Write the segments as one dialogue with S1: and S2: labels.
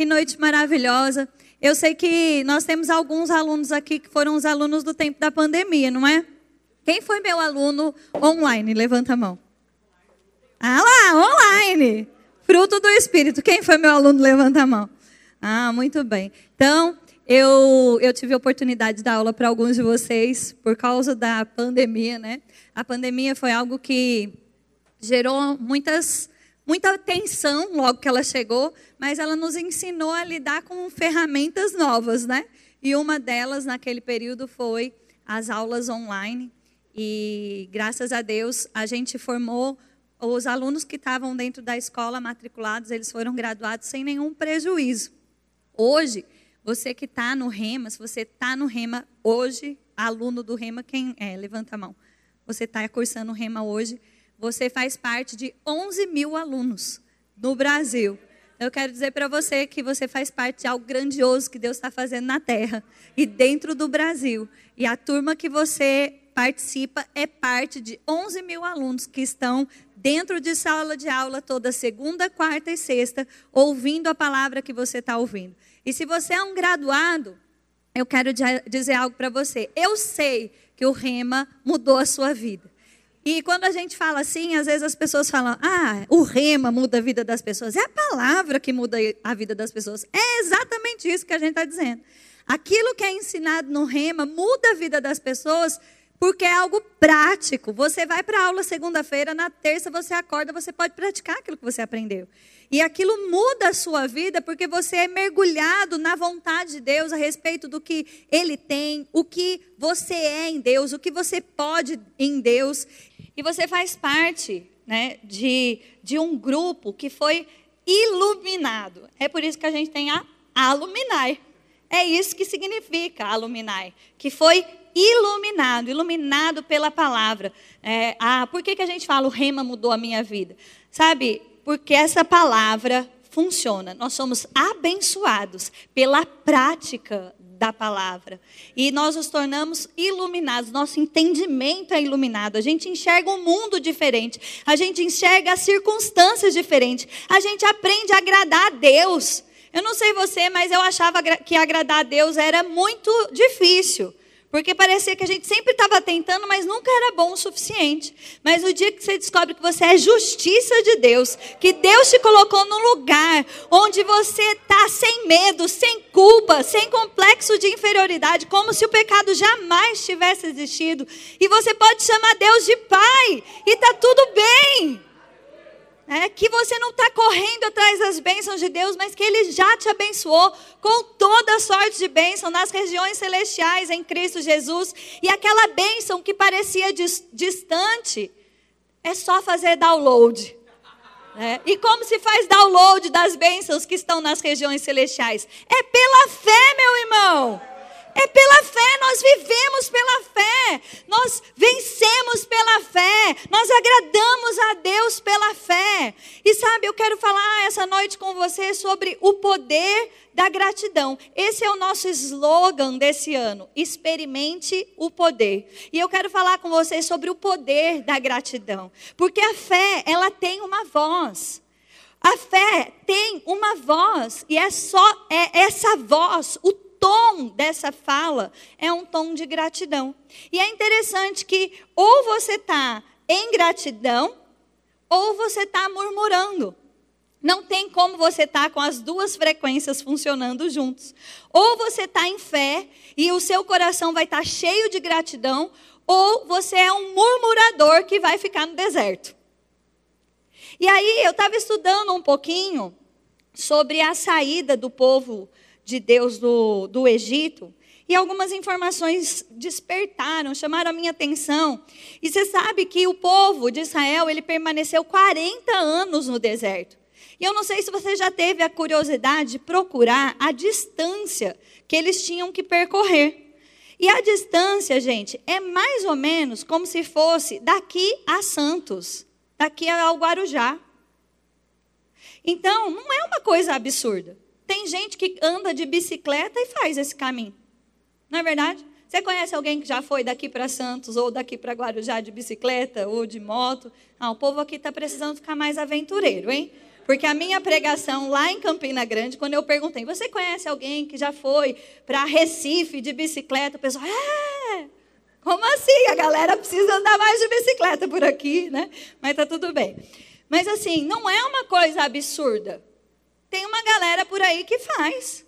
S1: Que noite maravilhosa. Eu sei que nós temos alguns alunos aqui que foram os alunos do tempo da pandemia, não é? Quem foi meu aluno online? Levanta a mão. Ah lá, online. Fruto do Espírito. Quem foi meu aluno? Levanta a mão. Ah, muito bem. Então, eu, eu tive a oportunidade de dar aula para alguns de vocês por causa da pandemia, né? A pandemia foi algo que gerou muitas, muita tensão logo que ela chegou, mas ela nos ensinou a lidar com ferramentas novas, né? E uma delas naquele período foi as aulas online. E graças a Deus a gente formou os alunos que estavam dentro da escola matriculados, eles foram graduados sem nenhum prejuízo. Hoje, você que está no Rema, se você está no Rema hoje, aluno do Rema, quem é? Levanta a mão. Você está cursando o Rema hoje, você faz parte de 11 mil alunos no Brasil. Eu quero dizer para você que você faz parte de algo grandioso que Deus está fazendo na terra e dentro do Brasil. E a turma que você participa é parte de 11 mil alunos que estão dentro de sala de aula toda segunda, quarta e sexta, ouvindo a palavra que você está ouvindo. E se você é um graduado, eu quero dizer algo para você. Eu sei que o Rema mudou a sua vida. E quando a gente fala assim, às vezes as pessoas falam: ah, o rema muda a vida das pessoas. É a palavra que muda a vida das pessoas. É exatamente isso que a gente está dizendo. Aquilo que é ensinado no rema muda a vida das pessoas porque é algo prático. Você vai para a aula segunda-feira, na terça você acorda, você pode praticar aquilo que você aprendeu. E aquilo muda a sua vida porque você é mergulhado na vontade de Deus a respeito do que Ele tem, o que você é em Deus, o que você pode em Deus. E você faz parte né, de, de um grupo que foi iluminado. É por isso que a gente tem a Aluminai. É isso que significa Aluminai, que foi iluminado, iluminado pela palavra. É, ah, por que, que a gente fala o rema mudou a minha vida? Sabe, porque essa palavra funciona. Nós somos abençoados pela prática da palavra. E nós nos tornamos iluminados, nosso entendimento é iluminado. A gente enxerga um mundo diferente, a gente enxerga as circunstâncias diferentes, a gente aprende a agradar a Deus. Eu não sei você, mas eu achava que agradar a Deus era muito difícil. Porque parecia que a gente sempre estava tentando, mas nunca era bom o suficiente. Mas no dia que você descobre que você é justiça de Deus, que Deus te colocou num lugar onde você está sem medo, sem culpa, sem complexo de inferioridade, como se o pecado jamais tivesse existido, e você pode chamar Deus de Pai, e está tudo bem. É, que você não está correndo atrás das bênçãos de Deus, mas que Ele já te abençoou com toda sorte de bênção nas regiões celestiais em Cristo Jesus. E aquela bênção que parecia dis distante, é só fazer download. É, e como se faz download das bênçãos que estão nas regiões celestiais? É pela fé, meu irmão. É pela fé, nós vivemos pela fé, nós vencemos pela fé, nós agradamos a Deus pela fé. E sabe, eu quero falar essa noite com você sobre o poder da gratidão. Esse é o nosso slogan desse ano. Experimente o poder. E eu quero falar com você sobre o poder da gratidão, porque a fé, ela tem uma voz. A fé tem uma voz e é só é essa voz, o dessa fala é um tom de gratidão. E é interessante que ou você está em gratidão, ou você está murmurando. Não tem como você estar tá com as duas frequências funcionando juntos. Ou você está em fé e o seu coração vai estar tá cheio de gratidão, ou você é um murmurador que vai ficar no deserto. E aí eu estava estudando um pouquinho sobre a saída do povo de Deus do, do Egito. E algumas informações despertaram, chamaram a minha atenção. E você sabe que o povo de Israel, ele permaneceu 40 anos no deserto. E eu não sei se você já teve a curiosidade de procurar a distância que eles tinham que percorrer. E a distância, gente, é mais ou menos como se fosse daqui a Santos, daqui ao Guarujá. Então, não é uma coisa absurda. Tem gente que anda de bicicleta e faz esse caminho. Não é verdade? Você conhece alguém que já foi daqui para Santos ou daqui para Guarujá de bicicleta ou de moto? Ah, o povo aqui está precisando ficar mais aventureiro, hein? Porque a minha pregação lá em Campina Grande, quando eu perguntei, você conhece alguém que já foi para Recife de bicicleta? O pessoal, é, como assim? A galera precisa andar mais de bicicleta por aqui, né? Mas tá tudo bem. Mas assim, não é uma coisa absurda. Tem uma galera por aí que faz,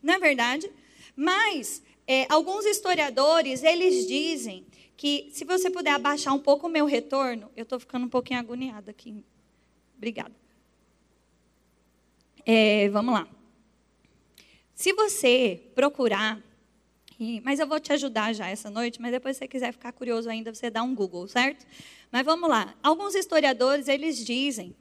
S1: não é verdade? Mas é, alguns historiadores, eles dizem que, se você puder abaixar um pouco o meu retorno, eu estou ficando um pouquinho agoniada aqui. Obrigada. É, vamos lá. Se você procurar, mas eu vou te ajudar já essa noite, mas depois se você quiser ficar curioso ainda, você dá um Google, certo? Mas vamos lá. Alguns historiadores, eles dizem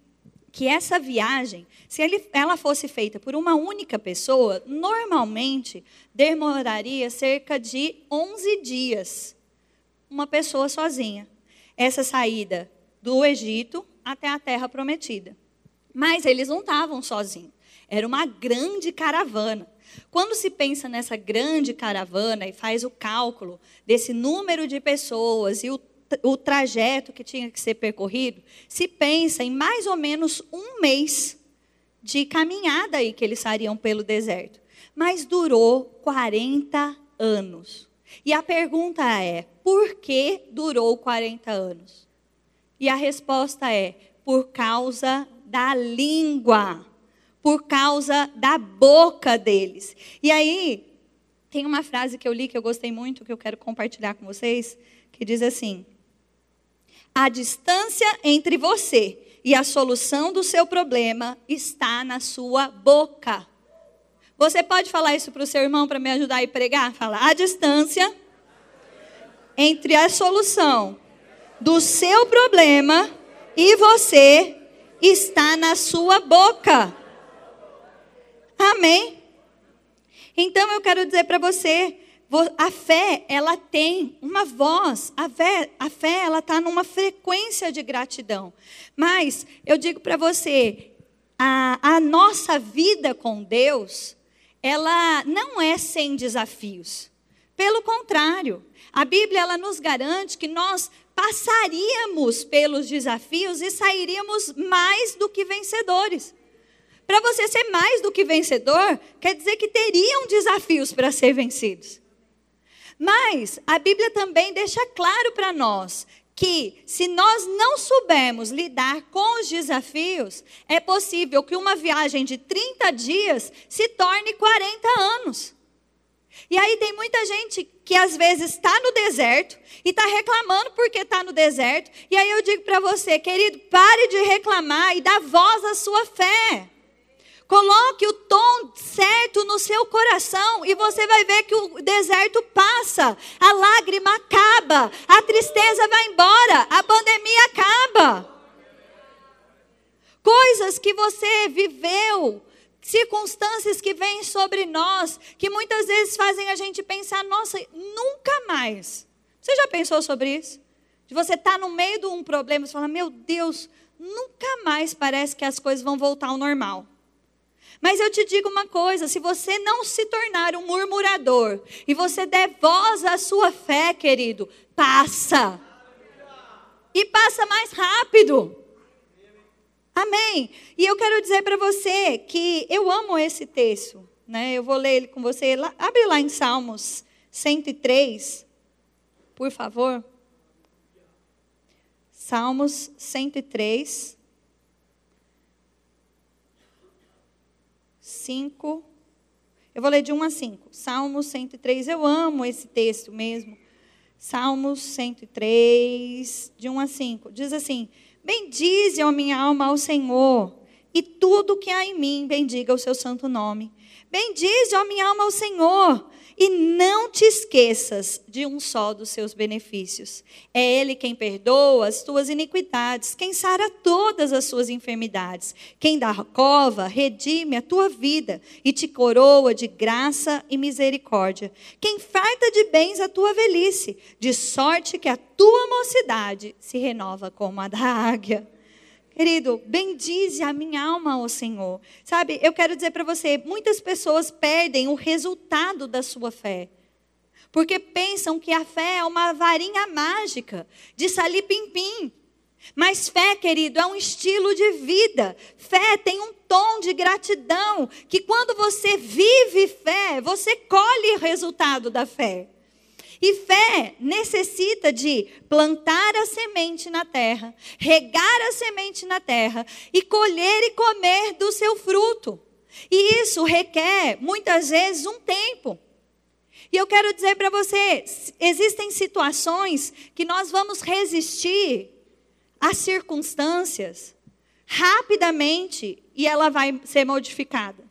S1: que essa viagem, se ele, ela fosse feita por uma única pessoa, normalmente demoraria cerca de 11 dias. Uma pessoa sozinha. Essa saída do Egito até a terra prometida. Mas eles não estavam sozinhos. Era uma grande caravana. Quando se pensa nessa grande caravana e faz o cálculo desse número de pessoas e o, o trajeto que tinha que ser percorrido, se pensa em mais ou menos um mês de caminhada aí que eles sariam pelo deserto. Mas durou 40 anos. E a pergunta é: por que durou 40 anos? E a resposta é: por causa da língua, por causa da boca deles. E aí, tem uma frase que eu li que eu gostei muito, que eu quero compartilhar com vocês, que diz assim: A distância entre você e a solução do seu problema está na sua boca. Você pode falar isso para o seu irmão para me ajudar a pregar? Fala, a distância entre a solução do seu problema e você está na sua boca. Amém? Então eu quero dizer para você, a fé, ela tem uma voz, a fé, a fé ela está numa frequência de gratidão. Mas eu digo para você, a, a nossa vida com Deus, ela não é sem desafios. Pelo contrário, a Bíblia ela nos garante que nós passaríamos pelos desafios e sairíamos mais do que vencedores. Para você ser mais do que vencedor, quer dizer que teriam desafios para ser vencidos. Mas a Bíblia também deixa claro para nós que, se nós não soubermos lidar com os desafios, é possível que uma viagem de 30 dias se torne 40 anos. E aí tem muita gente que às vezes está no deserto e está reclamando porque está no deserto. E aí eu digo para você, querido, pare de reclamar e dá voz à sua fé. Coloque o tom certo no seu coração e você vai ver que o deserto passa, a lágrima acaba, a tristeza vai embora, a pandemia acaba. Coisas que você viveu circunstâncias que vêm sobre nós, que muitas vezes fazem a gente pensar, nossa, nunca mais. Você já pensou sobre isso? De você estar tá no meio de um problema, você fala, meu Deus, nunca mais parece que as coisas vão voltar ao normal. Mas eu te digo uma coisa: se você não se tornar um murmurador e você der voz à sua fé, querido, passa. E passa mais rápido. Amém. E eu quero dizer para você que eu amo esse texto. Né? Eu vou ler ele com você. Abre lá em Salmos 103, por favor. Salmos 103. 5. Eu vou ler de 1 a 5. Salmos 103. Eu amo esse texto mesmo. Salmos 103, de 1 a 5. Diz assim: Bendize, ó minha alma, ao Senhor, e tudo que há em mim, bendiga o seu santo nome. Bendize, ó minha alma, ao Senhor, e não te esqueças de um só dos seus benefícios. É Ele quem perdoa as tuas iniquidades, quem sara todas as suas enfermidades, quem dá cova, redime a tua vida e te coroa de graça e misericórdia, quem farta de bens a tua velhice, de sorte que a tua mocidade se renova como a da águia. Querido, bendize a minha alma, ó Senhor. Sabe, eu quero dizer para você, muitas pessoas perdem o resultado da sua fé. Porque pensam que a fé é uma varinha mágica de salir pim-pim. Mas fé, querido, é um estilo de vida. Fé tem um tom de gratidão, que quando você vive fé, você colhe o resultado da fé. E fé necessita de plantar a semente na terra, regar a semente na terra e colher e comer do seu fruto. E isso requer, muitas vezes, um tempo. E eu quero dizer para você: existem situações que nós vamos resistir às circunstâncias rapidamente e ela vai ser modificada.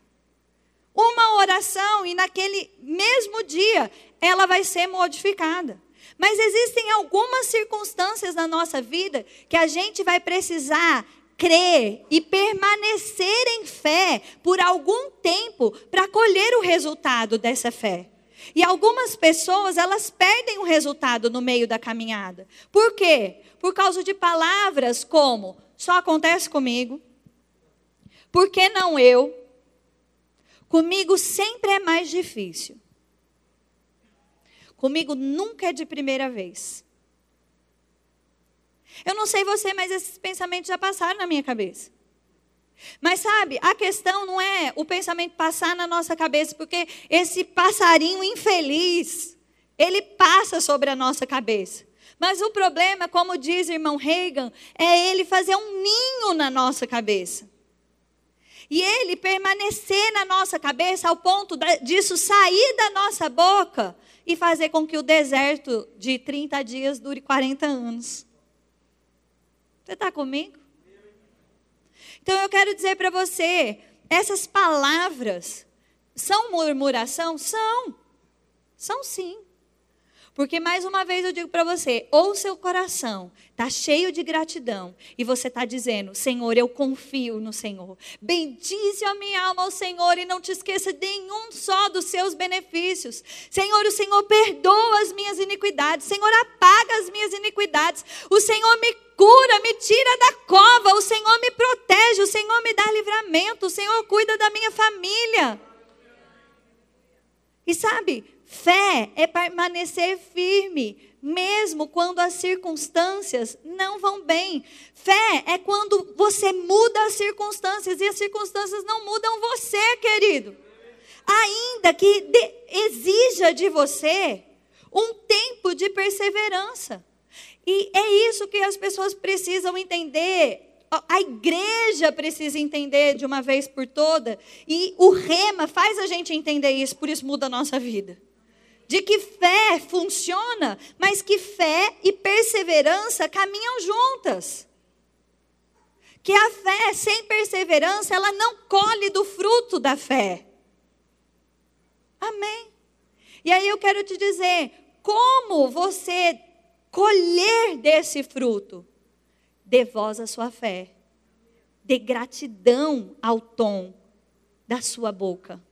S1: Uma oração e naquele mesmo dia ela vai ser modificada. Mas existem algumas circunstâncias na nossa vida que a gente vai precisar crer e permanecer em fé por algum tempo para colher o resultado dessa fé. E algumas pessoas, elas perdem o resultado no meio da caminhada. Por quê? Por causa de palavras como só acontece comigo. Por que não eu? Comigo sempre é mais difícil. Comigo nunca é de primeira vez. Eu não sei você, mas esses pensamentos já passaram na minha cabeça. Mas sabe, a questão não é o pensamento passar na nossa cabeça, porque esse passarinho infeliz, ele passa sobre a nossa cabeça. Mas o problema, como diz o irmão Reagan, é ele fazer um ninho na nossa cabeça. E ele permanecer na nossa cabeça ao ponto disso sair da nossa boca e fazer com que o deserto de 30 dias dure 40 anos. Você está comigo? Então eu quero dizer para você, essas palavras são murmuração? São. São sim. Porque mais uma vez eu digo para você, ou seu coração está cheio de gratidão e você está dizendo, Senhor, eu confio no Senhor. Bendize a minha alma ao Senhor e não te esqueça de nenhum só dos seus benefícios. Senhor, o Senhor perdoa as minhas iniquidades. Senhor, apaga as minhas iniquidades. O Senhor me cura, me tira da cova. O Senhor me protege. O Senhor me dá livramento. O Senhor cuida da minha família. E sabe, Fé é permanecer firme, mesmo quando as circunstâncias não vão bem. Fé é quando você muda as circunstâncias e as circunstâncias não mudam você, querido. Ainda que de, exija de você um tempo de perseverança. E é isso que as pessoas precisam entender a igreja precisa entender de uma vez por toda, e o rema faz a gente entender isso, por isso muda a nossa vida de que fé funciona, mas que fé e perseverança caminham juntas. Que a fé sem perseverança, ela não colhe do fruto da fé. Amém. E aí eu quero te dizer, como você colher desse fruto? Dê voz à sua fé. Dê gratidão ao tom da sua boca.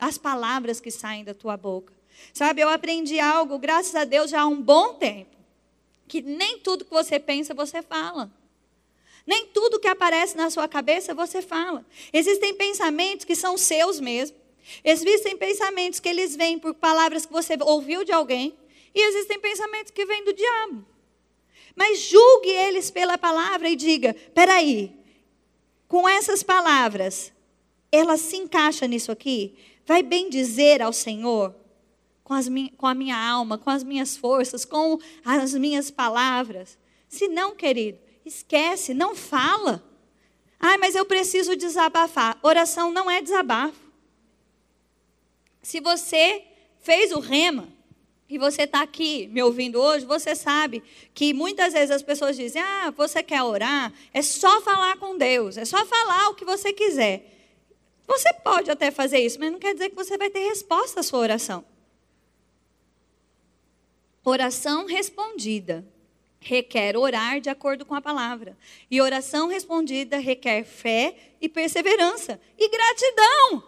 S1: As palavras que saem da tua boca. Sabe, eu aprendi algo, graças a Deus, já há um bom tempo. Que nem tudo que você pensa, você fala. Nem tudo que aparece na sua cabeça, você fala. Existem pensamentos que são seus mesmo. Existem pensamentos que eles vêm por palavras que você ouviu de alguém. E existem pensamentos que vêm do diabo. Mas julgue eles pela palavra e diga: peraí, com essas palavras, ela se encaixa nisso aqui? Vai bem dizer ao Senhor? Com, as, com a minha alma, com as minhas forças, com as minhas palavras. Se não, querido, esquece, não fala. Ai, mas eu preciso desabafar. Oração não é desabafo. Se você fez o rema e você está aqui me ouvindo hoje, você sabe que muitas vezes as pessoas dizem: Ah, você quer orar? É só falar com Deus, é só falar o que você quiser. Você pode até fazer isso, mas não quer dizer que você vai ter resposta à sua oração. Oração respondida requer orar de acordo com a palavra. E oração respondida requer fé e perseverança e gratidão.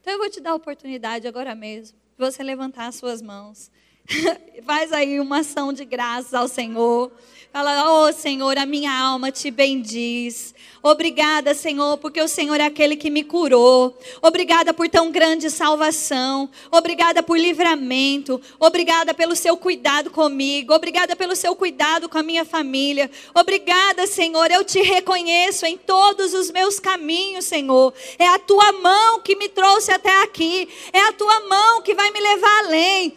S1: Então eu vou te dar a oportunidade agora mesmo de você levantar as suas mãos. Faz aí uma ação de graças ao Senhor. Fala, oh Senhor, a minha alma te bendiz. Obrigada, Senhor, porque o Senhor é aquele que me curou. Obrigada por tão grande salvação. Obrigada por livramento. Obrigada pelo seu cuidado comigo. Obrigada pelo seu cuidado com a minha família. Obrigada, Senhor. Eu te reconheço em todos os meus caminhos, Senhor. É a tua mão que me trouxe até aqui. É a tua mão que vai me levar além.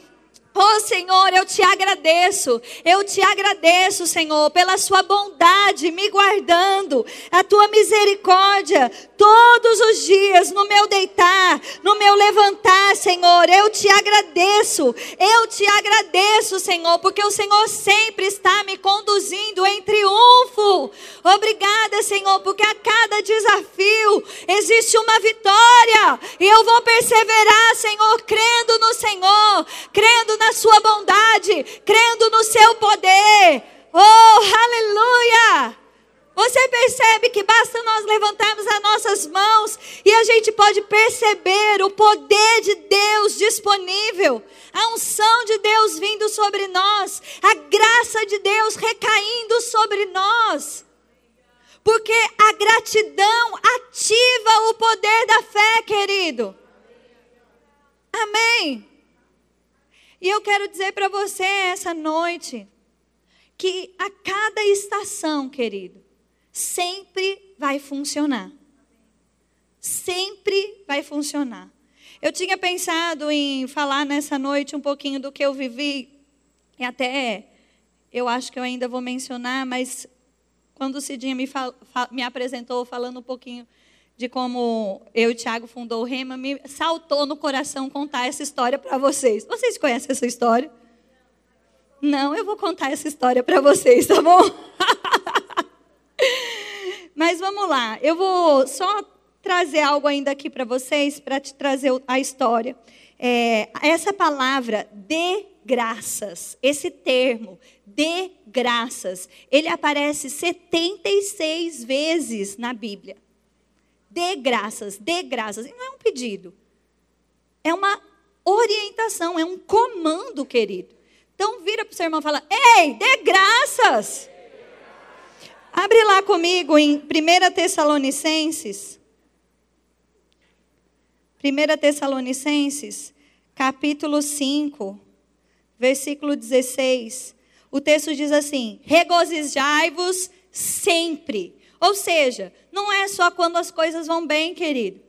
S1: Oh Senhor, eu te agradeço, eu te agradeço, Senhor, pela sua bondade me guardando, a tua misericórdia todos os dias, no meu deitar, no meu levantar, Senhor. Eu te agradeço, eu te agradeço, Senhor, porque o Senhor sempre está me conduzindo em triunfo. Obrigada, Senhor, porque a cada desafio existe uma vitória, e eu vou perseverar, Senhor, crendo no Senhor, crendo na Sua bondade, crendo no Seu poder. Oh, aleluia! Você percebe que basta nós levantarmos as nossas mãos e a gente pode perceber o poder de Deus disponível, a unção de Deus vindo sobre nós, a graça de Deus recaindo sobre nós. Porque a gratidão ativa o poder da fé, querido. Amém. E eu quero dizer para você essa noite que a cada estação, querido, sempre vai funcionar. Sempre vai funcionar. Eu tinha pensado em falar nessa noite um pouquinho do que eu vivi, e até eu acho que eu ainda vou mencionar, mas quando o Cidinha me, fal, me apresentou falando um pouquinho de como eu e o Tiago fundou o Rema, me saltou no coração contar essa história para vocês. Vocês conhecem essa história? Não, eu vou contar essa história para vocês, tá bom? Mas vamos lá, eu vou só trazer algo ainda aqui para vocês, para te trazer a história. É, essa palavra de graças, esse termo, de graças, ele aparece 76 vezes na Bíblia. De graças, de graças. E não é um pedido, é uma orientação, é um comando, querido. Então vira para o seu irmão e fala: Ei, dê graças. Abre lá comigo em 1 Tessalonicenses. 1 Tessalonicenses, capítulo 5, versículo 16. O texto diz assim: Regozijai-vos sempre. Ou seja, não é só quando as coisas vão bem, querido.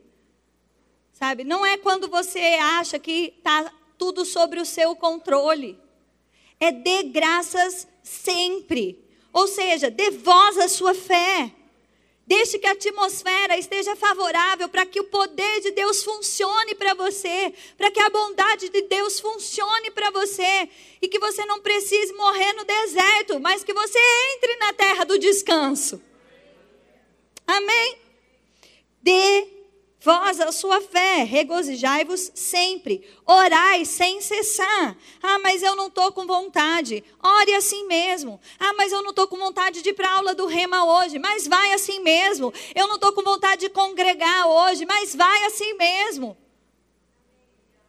S1: Sabe? Não é quando você acha que está tudo sobre o seu controle. É de graças sempre. Ou seja, dê voz à sua fé. Deixe que a atmosfera esteja favorável para que o poder de Deus funcione para você, para que a bondade de Deus funcione para você e que você não precise morrer no deserto, mas que você entre na terra do descanso. Amém? Dê Vós, a sua fé, regozijai-vos sempre, orai sem cessar. Ah, mas eu não estou com vontade. Ore assim mesmo. Ah, mas eu não estou com vontade de ir para a aula do rema hoje. Mas vai assim mesmo. Eu não estou com vontade de congregar hoje. Mas vai assim mesmo.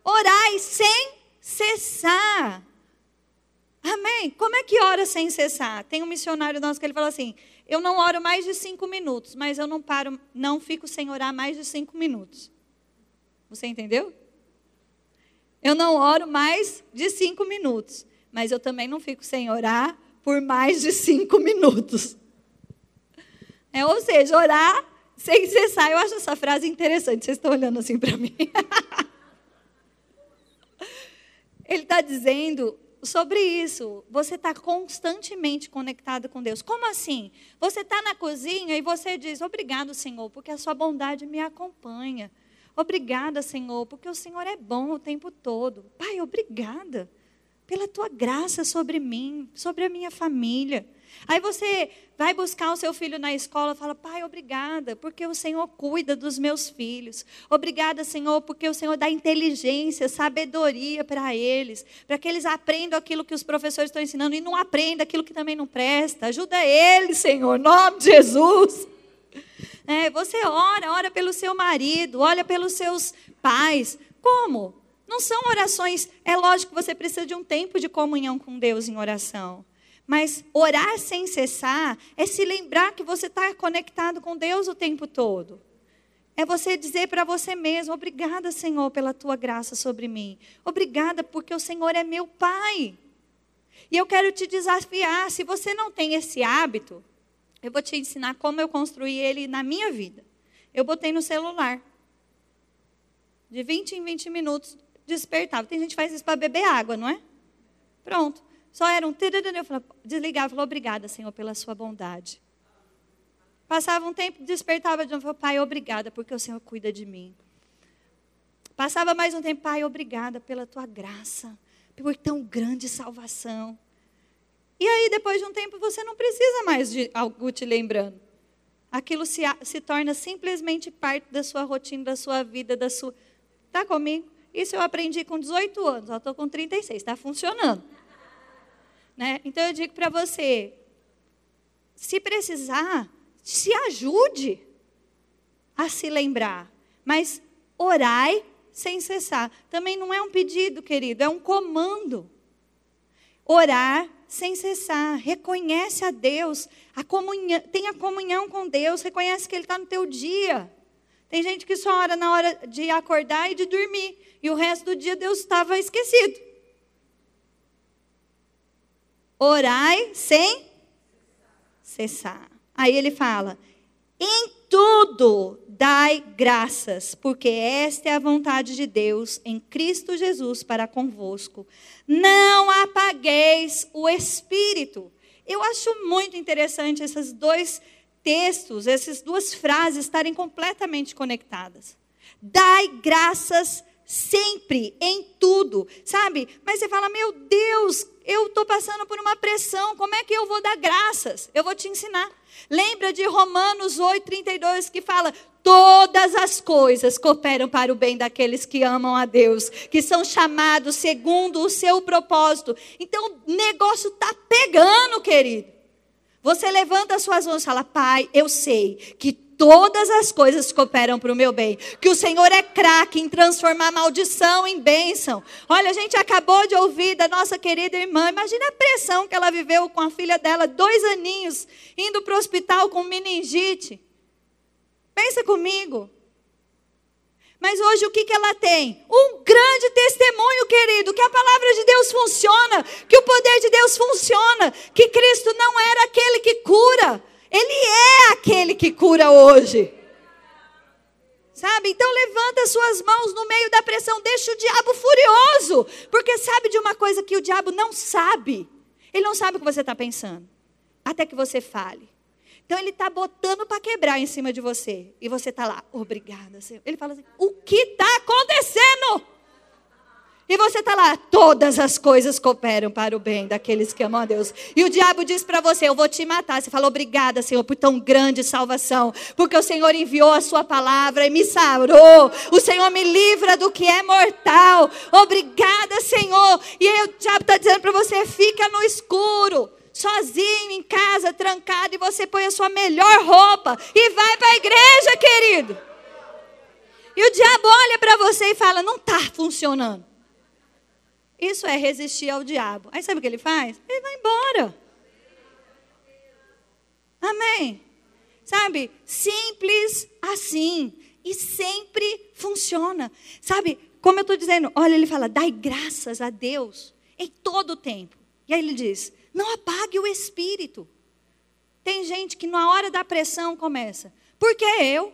S1: Orai sem cessar. Amém? Como é que ora sem cessar? Tem um missionário nosso que ele fala assim: eu não oro mais de cinco minutos, mas eu não paro, não fico sem orar mais de cinco minutos. Você entendeu? Eu não oro mais de cinco minutos, mas eu também não fico sem orar por mais de cinco minutos. É, ou seja, orar sem cessar. Eu acho essa frase interessante. Vocês estão olhando assim para mim. Ele está dizendo sobre isso. Você está constantemente conectado com Deus. Como assim? Você está na cozinha e você diz: Obrigado, Senhor, porque a sua bondade me acompanha. Obrigada, Senhor, porque o Senhor é bom o tempo todo. Pai, obrigada pela tua graça sobre mim, sobre a minha família. Aí você vai buscar o seu filho na escola fala: Pai, obrigada, porque o Senhor cuida dos meus filhos. Obrigada, Senhor, porque o Senhor dá inteligência, sabedoria para eles, para que eles aprendam aquilo que os professores estão ensinando e não aprendam aquilo que também não presta. Ajuda eles, Senhor, em nome de Jesus. É, você ora, ora pelo seu marido, olha pelos seus pais. Como? Não são orações. É lógico que você precisa de um tempo de comunhão com Deus em oração. Mas orar sem cessar é se lembrar que você está conectado com Deus o tempo todo. É você dizer para você mesmo: Obrigada, Senhor, pela tua graça sobre mim. Obrigada, porque o Senhor é meu Pai. E eu quero te desafiar: se você não tem esse hábito, eu vou te ensinar como eu construí ele na minha vida. Eu botei no celular. De 20 em 20 minutos, despertava. Tem gente que faz isso para beber água, não é? Pronto. Só era um. Eu desligava e falava: Obrigada, Senhor, pela sua bondade. Passava um tempo, despertava de novo, Pai, obrigada, porque o Senhor cuida de mim. Passava mais um tempo, Pai, obrigada pela tua graça, por tão grande salvação. E aí, depois de um tempo, você não precisa mais de algo te lembrando. Aquilo se, se torna simplesmente parte da sua rotina, da sua vida, da sua. Está comigo? Isso eu aprendi com 18 anos, eu estou com 36, está funcionando. Né? Então eu digo para você: se precisar, se ajude a se lembrar. Mas orai sem cessar. Também não é um pedido, querido, é um comando. Orar sem cessar. Reconhece a Deus, a comunhão, tenha comunhão com Deus, reconhece que Ele está no teu dia. Tem gente que só ora na hora de acordar e de dormir, e o resto do dia Deus estava esquecido. Orai sem cessar. Aí ele fala: em tudo dai graças, porque esta é a vontade de Deus em Cristo Jesus para convosco. Não apagueis o espírito. Eu acho muito interessante esses dois textos, essas duas frases estarem completamente conectadas. Dai graças sempre, em tudo, sabe? Mas você fala, meu Deus, eu estou passando por uma pressão, como é que eu vou dar graças? Eu vou te ensinar. Lembra de Romanos 8, 32, que fala: todas as coisas cooperam para o bem daqueles que amam a Deus, que são chamados segundo o seu propósito. Então, o negócio está pegando, querido. Você levanta as suas mãos e fala: Pai, eu sei que todas as coisas cooperam para o meu bem. Que o Senhor é craque em transformar maldição em bênção. Olha, a gente acabou de ouvir da nossa querida irmã. Imagina a pressão que ela viveu com a filha dela, dois aninhos, indo para o hospital com meningite. Pensa comigo. Mas hoje o que, que ela tem? Um grande testemunho, querido, que a palavra de Deus funciona, que o poder de Deus funciona, que Cristo não era aquele que cura, ele é aquele que cura hoje. Sabe? Então levanta suas mãos no meio da pressão, deixa o diabo furioso, porque sabe de uma coisa que o diabo não sabe. Ele não sabe o que você está pensando, até que você fale. Então ele está botando para quebrar em cima de você. E você está lá, obrigada, Senhor. Ele fala assim: o que está acontecendo? E você está lá, todas as coisas cooperam para o bem daqueles que amam a Deus. E o diabo diz para você: Eu vou te matar. Você fala, obrigada, Senhor, por tão grande salvação. Porque o Senhor enviou a sua palavra e me sarou. O Senhor me livra do que é mortal. Obrigada, Senhor. E aí o diabo está dizendo para você: fica no escuro sozinho em casa, trancado, e você põe a sua melhor roupa e vai para a igreja, querido. E o diabo olha para você e fala: não está funcionando. Isso é resistir ao diabo. Aí sabe o que ele faz? Ele vai embora. Amém. Sabe? Simples assim. E sempre funciona. Sabe? Como eu estou dizendo, olha, ele fala, dai graças a Deus em todo o tempo. E aí ele diz, não apague o espírito. Tem gente que na hora da pressão começa, porque eu?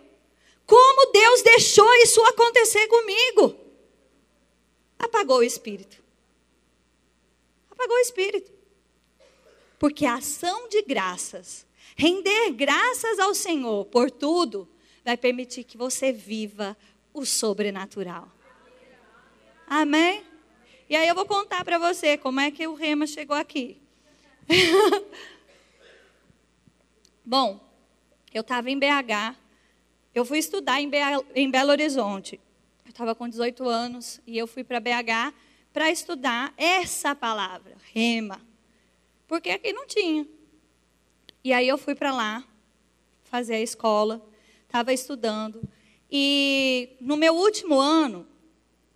S1: Como Deus deixou isso acontecer comigo? Apagou o espírito apagou o espírito. Porque a ação de graças, render graças ao Senhor por tudo, vai permitir que você viva o sobrenatural. Amém? E aí eu vou contar para você como é que o rema chegou aqui. Bom, eu estava em BH, eu fui estudar em, em Belo Horizonte. Eu estava com 18 anos e eu fui para BH para estudar essa palavra, rema. Porque aqui não tinha. E aí eu fui para lá fazer a escola, estava estudando. E no meu último ano,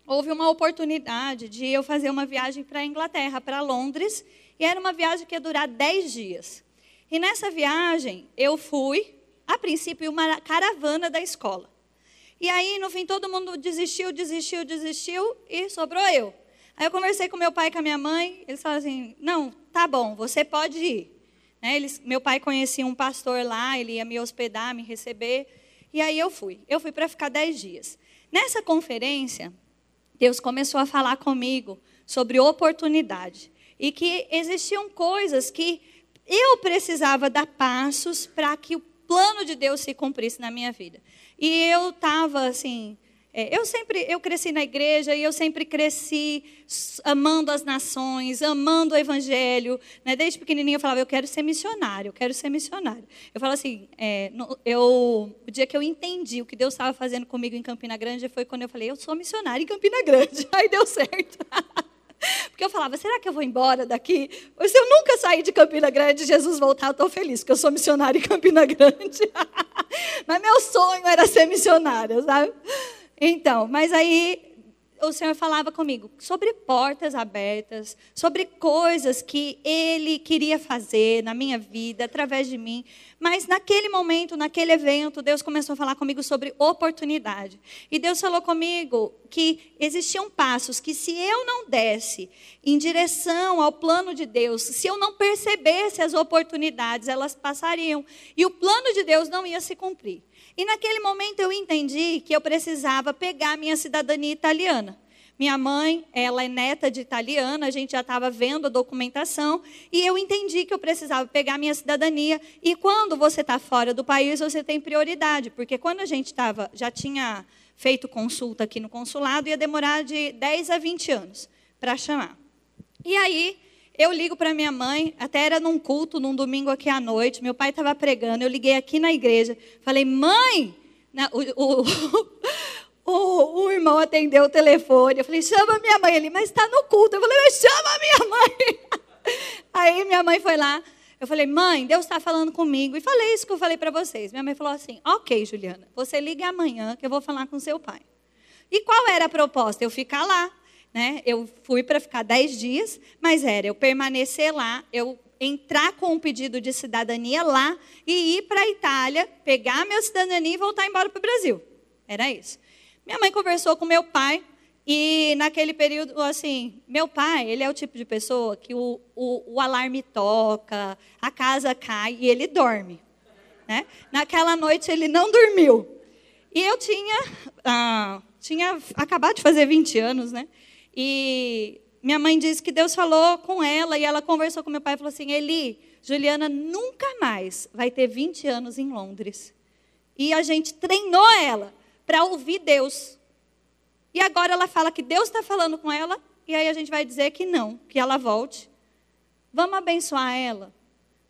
S1: houve uma oportunidade de eu fazer uma viagem para a Inglaterra, para Londres, e era uma viagem que ia durar 10 dias. E nessa viagem, eu fui, a princípio, uma caravana da escola. E aí, no fim, todo mundo desistiu, desistiu, desistiu, e sobrou eu. Aí eu conversei com meu pai e com a minha mãe, eles falaram assim, não, tá bom, você pode ir. Né, eles, meu pai conhecia um pastor lá, ele ia me hospedar, me receber, e aí eu fui. Eu fui para ficar 10 dias. Nessa conferência, Deus começou a falar comigo sobre oportunidade e que existiam coisas que eu precisava dar passos para que o plano de Deus se cumprisse na minha vida. E eu estava assim, é, eu sempre, eu cresci na igreja e eu sempre cresci amando as nações, amando o evangelho. Né? Desde pequenininha eu falava, eu quero ser missionário, eu quero ser missionário. Eu falo assim, é, no, eu, o dia que eu entendi o que Deus estava fazendo comigo em Campina Grande foi quando eu falei, eu sou missionário em Campina Grande. Aí deu certo. Porque eu falava, será que eu vou embora daqui? Se eu nunca sair de Campina Grande, Jesus voltar, eu estou feliz, porque eu sou missionária em Campina Grande. Mas meu sonho era ser missionária, sabe? Então, mas aí o Senhor falava comigo sobre portas abertas, sobre coisas que Ele queria fazer na minha vida, através de mim. Mas naquele momento, naquele evento, Deus começou a falar comigo sobre oportunidade. E Deus falou comigo que existiam passos que, se eu não desse em direção ao plano de Deus, se eu não percebesse as oportunidades, elas passariam. E o plano de Deus não ia se cumprir. E naquele momento eu entendi que eu precisava pegar minha cidadania italiana. Minha mãe, ela é neta de italiana, a gente já estava vendo a documentação, e eu entendi que eu precisava pegar minha cidadania. E quando você está fora do país, você tem prioridade, porque quando a gente estava, já tinha feito consulta aqui no consulado, ia demorar de 10 a 20 anos para chamar. E aí, eu ligo para minha mãe, até era num culto, num domingo aqui à noite, meu pai estava pregando, eu liguei aqui na igreja, falei, mãe, o, o, o, o, irmão atendeu o telefone, eu falei, chama minha mãe, ele, mas está no culto, eu falei, mas chama minha mãe. Aí minha mãe foi lá, eu falei, mãe, Deus está falando comigo, e falei isso que eu falei para vocês. Minha mãe falou assim, ok, Juliana, você liga amanhã que eu vou falar com seu pai. E qual era a proposta? Eu ficar lá. Né? Eu fui para ficar dez dias, mas era eu permanecer lá, eu entrar com um pedido de cidadania lá e ir para a Itália, pegar minha cidadania e voltar embora para o Brasil. Era isso. Minha mãe conversou com meu pai e naquele período, assim, meu pai, ele é o tipo de pessoa que o, o, o alarme toca, a casa cai e ele dorme. Né? Naquela noite ele não dormiu. E eu tinha, ah, tinha acabado de fazer 20 anos, né? E minha mãe disse que Deus falou com ela e ela conversou com meu pai e falou assim: Eli, Juliana nunca mais vai ter 20 anos em Londres. E a gente treinou ela para ouvir Deus. E agora ela fala que Deus está falando com ela, e aí a gente vai dizer que não, que ela volte. Vamos abençoar ela.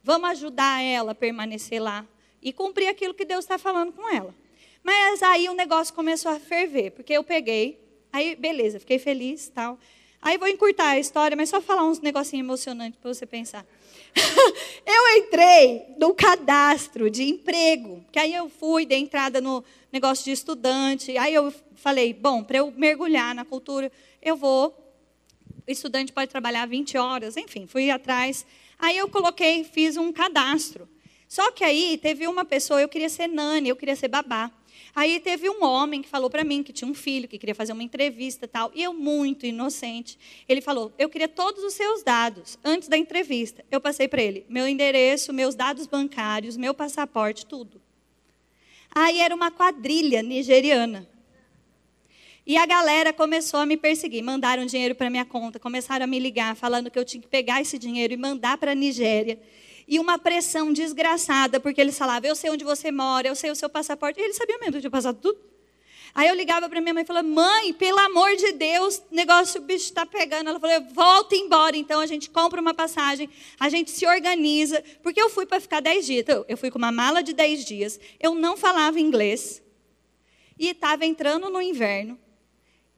S1: Vamos ajudar ela a permanecer lá e cumprir aquilo que Deus está falando com ela. Mas aí o negócio começou a ferver, porque eu peguei Aí, beleza, fiquei feliz tal. Aí vou encurtar a história, mas só falar uns negocinhos emocionantes para você pensar. eu entrei no cadastro de emprego, que aí eu fui, dei entrada no negócio de estudante. Aí eu falei, bom, para eu mergulhar na cultura, eu vou. O estudante pode trabalhar 20 horas, enfim, fui atrás. Aí eu coloquei, fiz um cadastro. Só que aí teve uma pessoa, eu queria ser nani, eu queria ser babá. Aí teve um homem que falou para mim que tinha um filho, que queria fazer uma entrevista tal. E eu, muito inocente, ele falou: Eu queria todos os seus dados antes da entrevista. Eu passei para ele: meu endereço, meus dados bancários, meu passaporte, tudo. Aí era uma quadrilha nigeriana. E a galera começou a me perseguir. Mandaram dinheiro para minha conta, começaram a me ligar, falando que eu tinha que pegar esse dinheiro e mandar para a Nigéria e uma pressão desgraçada, porque eles falavam, eu sei onde você mora, eu sei o seu passaporte. E eles sabiam mesmo, eu tinha passado tudo. Aí eu ligava para minha mãe e falava, mãe, pelo amor de Deus, negócio, o bicho está pegando. Ela falou, volta embora. Então a gente compra uma passagem, a gente se organiza. Porque eu fui para ficar dez dias. Então, eu fui com uma mala de dez dias. Eu não falava inglês. E estava entrando no inverno.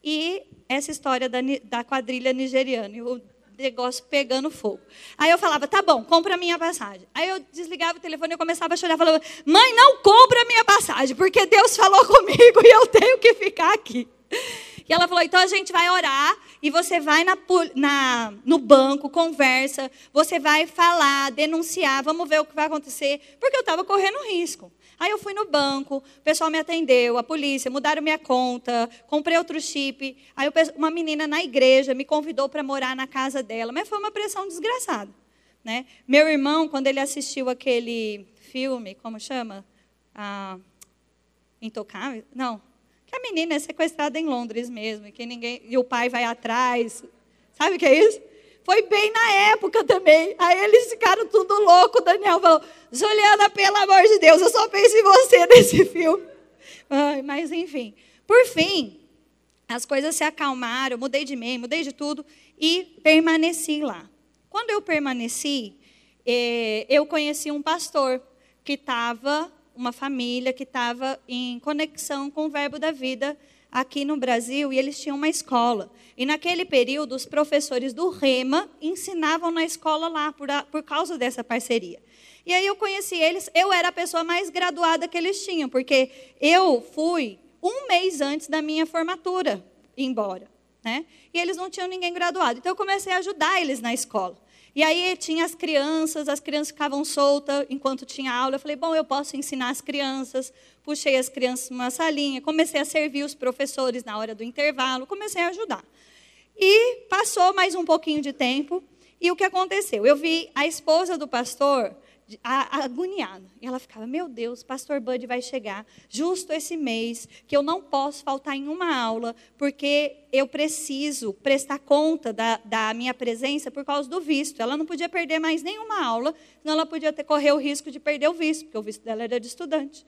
S1: E essa história da, da quadrilha nigeriana. Eu negócio pegando fogo. Aí eu falava, tá bom, compra a minha passagem. Aí eu desligava o telefone e começava a chorar, falava, mãe, não compra a minha passagem, porque Deus falou comigo e eu tenho que ficar aqui. E ela falou: então a gente vai orar e você vai na, na, no banco, conversa, você vai falar, denunciar, vamos ver o que vai acontecer, porque eu estava correndo risco. Aí eu fui no banco, o pessoal me atendeu, a polícia, mudaram minha conta, comprei outro chip. Aí uma menina na igreja me convidou para morar na casa dela, mas foi uma pressão desgraçada. Né? Meu irmão, quando ele assistiu aquele filme, como chama? Ah, Intocável? Não. Que a menina é sequestrada em Londres mesmo, que ninguém e o pai vai atrás. Sabe o que é isso? Foi bem na época também. Aí eles ficaram tudo louco. Daniel falou: Juliana, pelo amor de Deus, eu só penso em você nesse filme. Ai, mas enfim. Por fim, as coisas se acalmaram, mudei de meio, mudei de tudo e permaneci lá. Quando eu permaneci, eh, eu conheci um pastor que estava, uma família que estava em conexão com o Verbo da Vida aqui no Brasil e eles tinham uma escola. E naquele período, os professores do REMA ensinavam na escola lá, por, a, por causa dessa parceria. E aí eu conheci eles, eu era a pessoa mais graduada que eles tinham, porque eu fui um mês antes da minha formatura embora. Né? E eles não tinham ninguém graduado. Então eu comecei a ajudar eles na escola. E aí tinha as crianças, as crianças ficavam soltas enquanto tinha aula. Eu falei, bom, eu posso ensinar as crianças. Puxei as crianças numa salinha, comecei a servir os professores na hora do intervalo, comecei a ajudar. E passou mais um pouquinho de tempo, e o que aconteceu? Eu vi a esposa do pastor agoniada. E ela ficava, meu Deus, pastor Bud vai chegar justo esse mês, que eu não posso faltar em uma aula, porque eu preciso prestar conta da, da minha presença por causa do visto. Ela não podia perder mais nenhuma aula, senão ela podia ter, correr o risco de perder o visto, porque o visto dela era de estudante.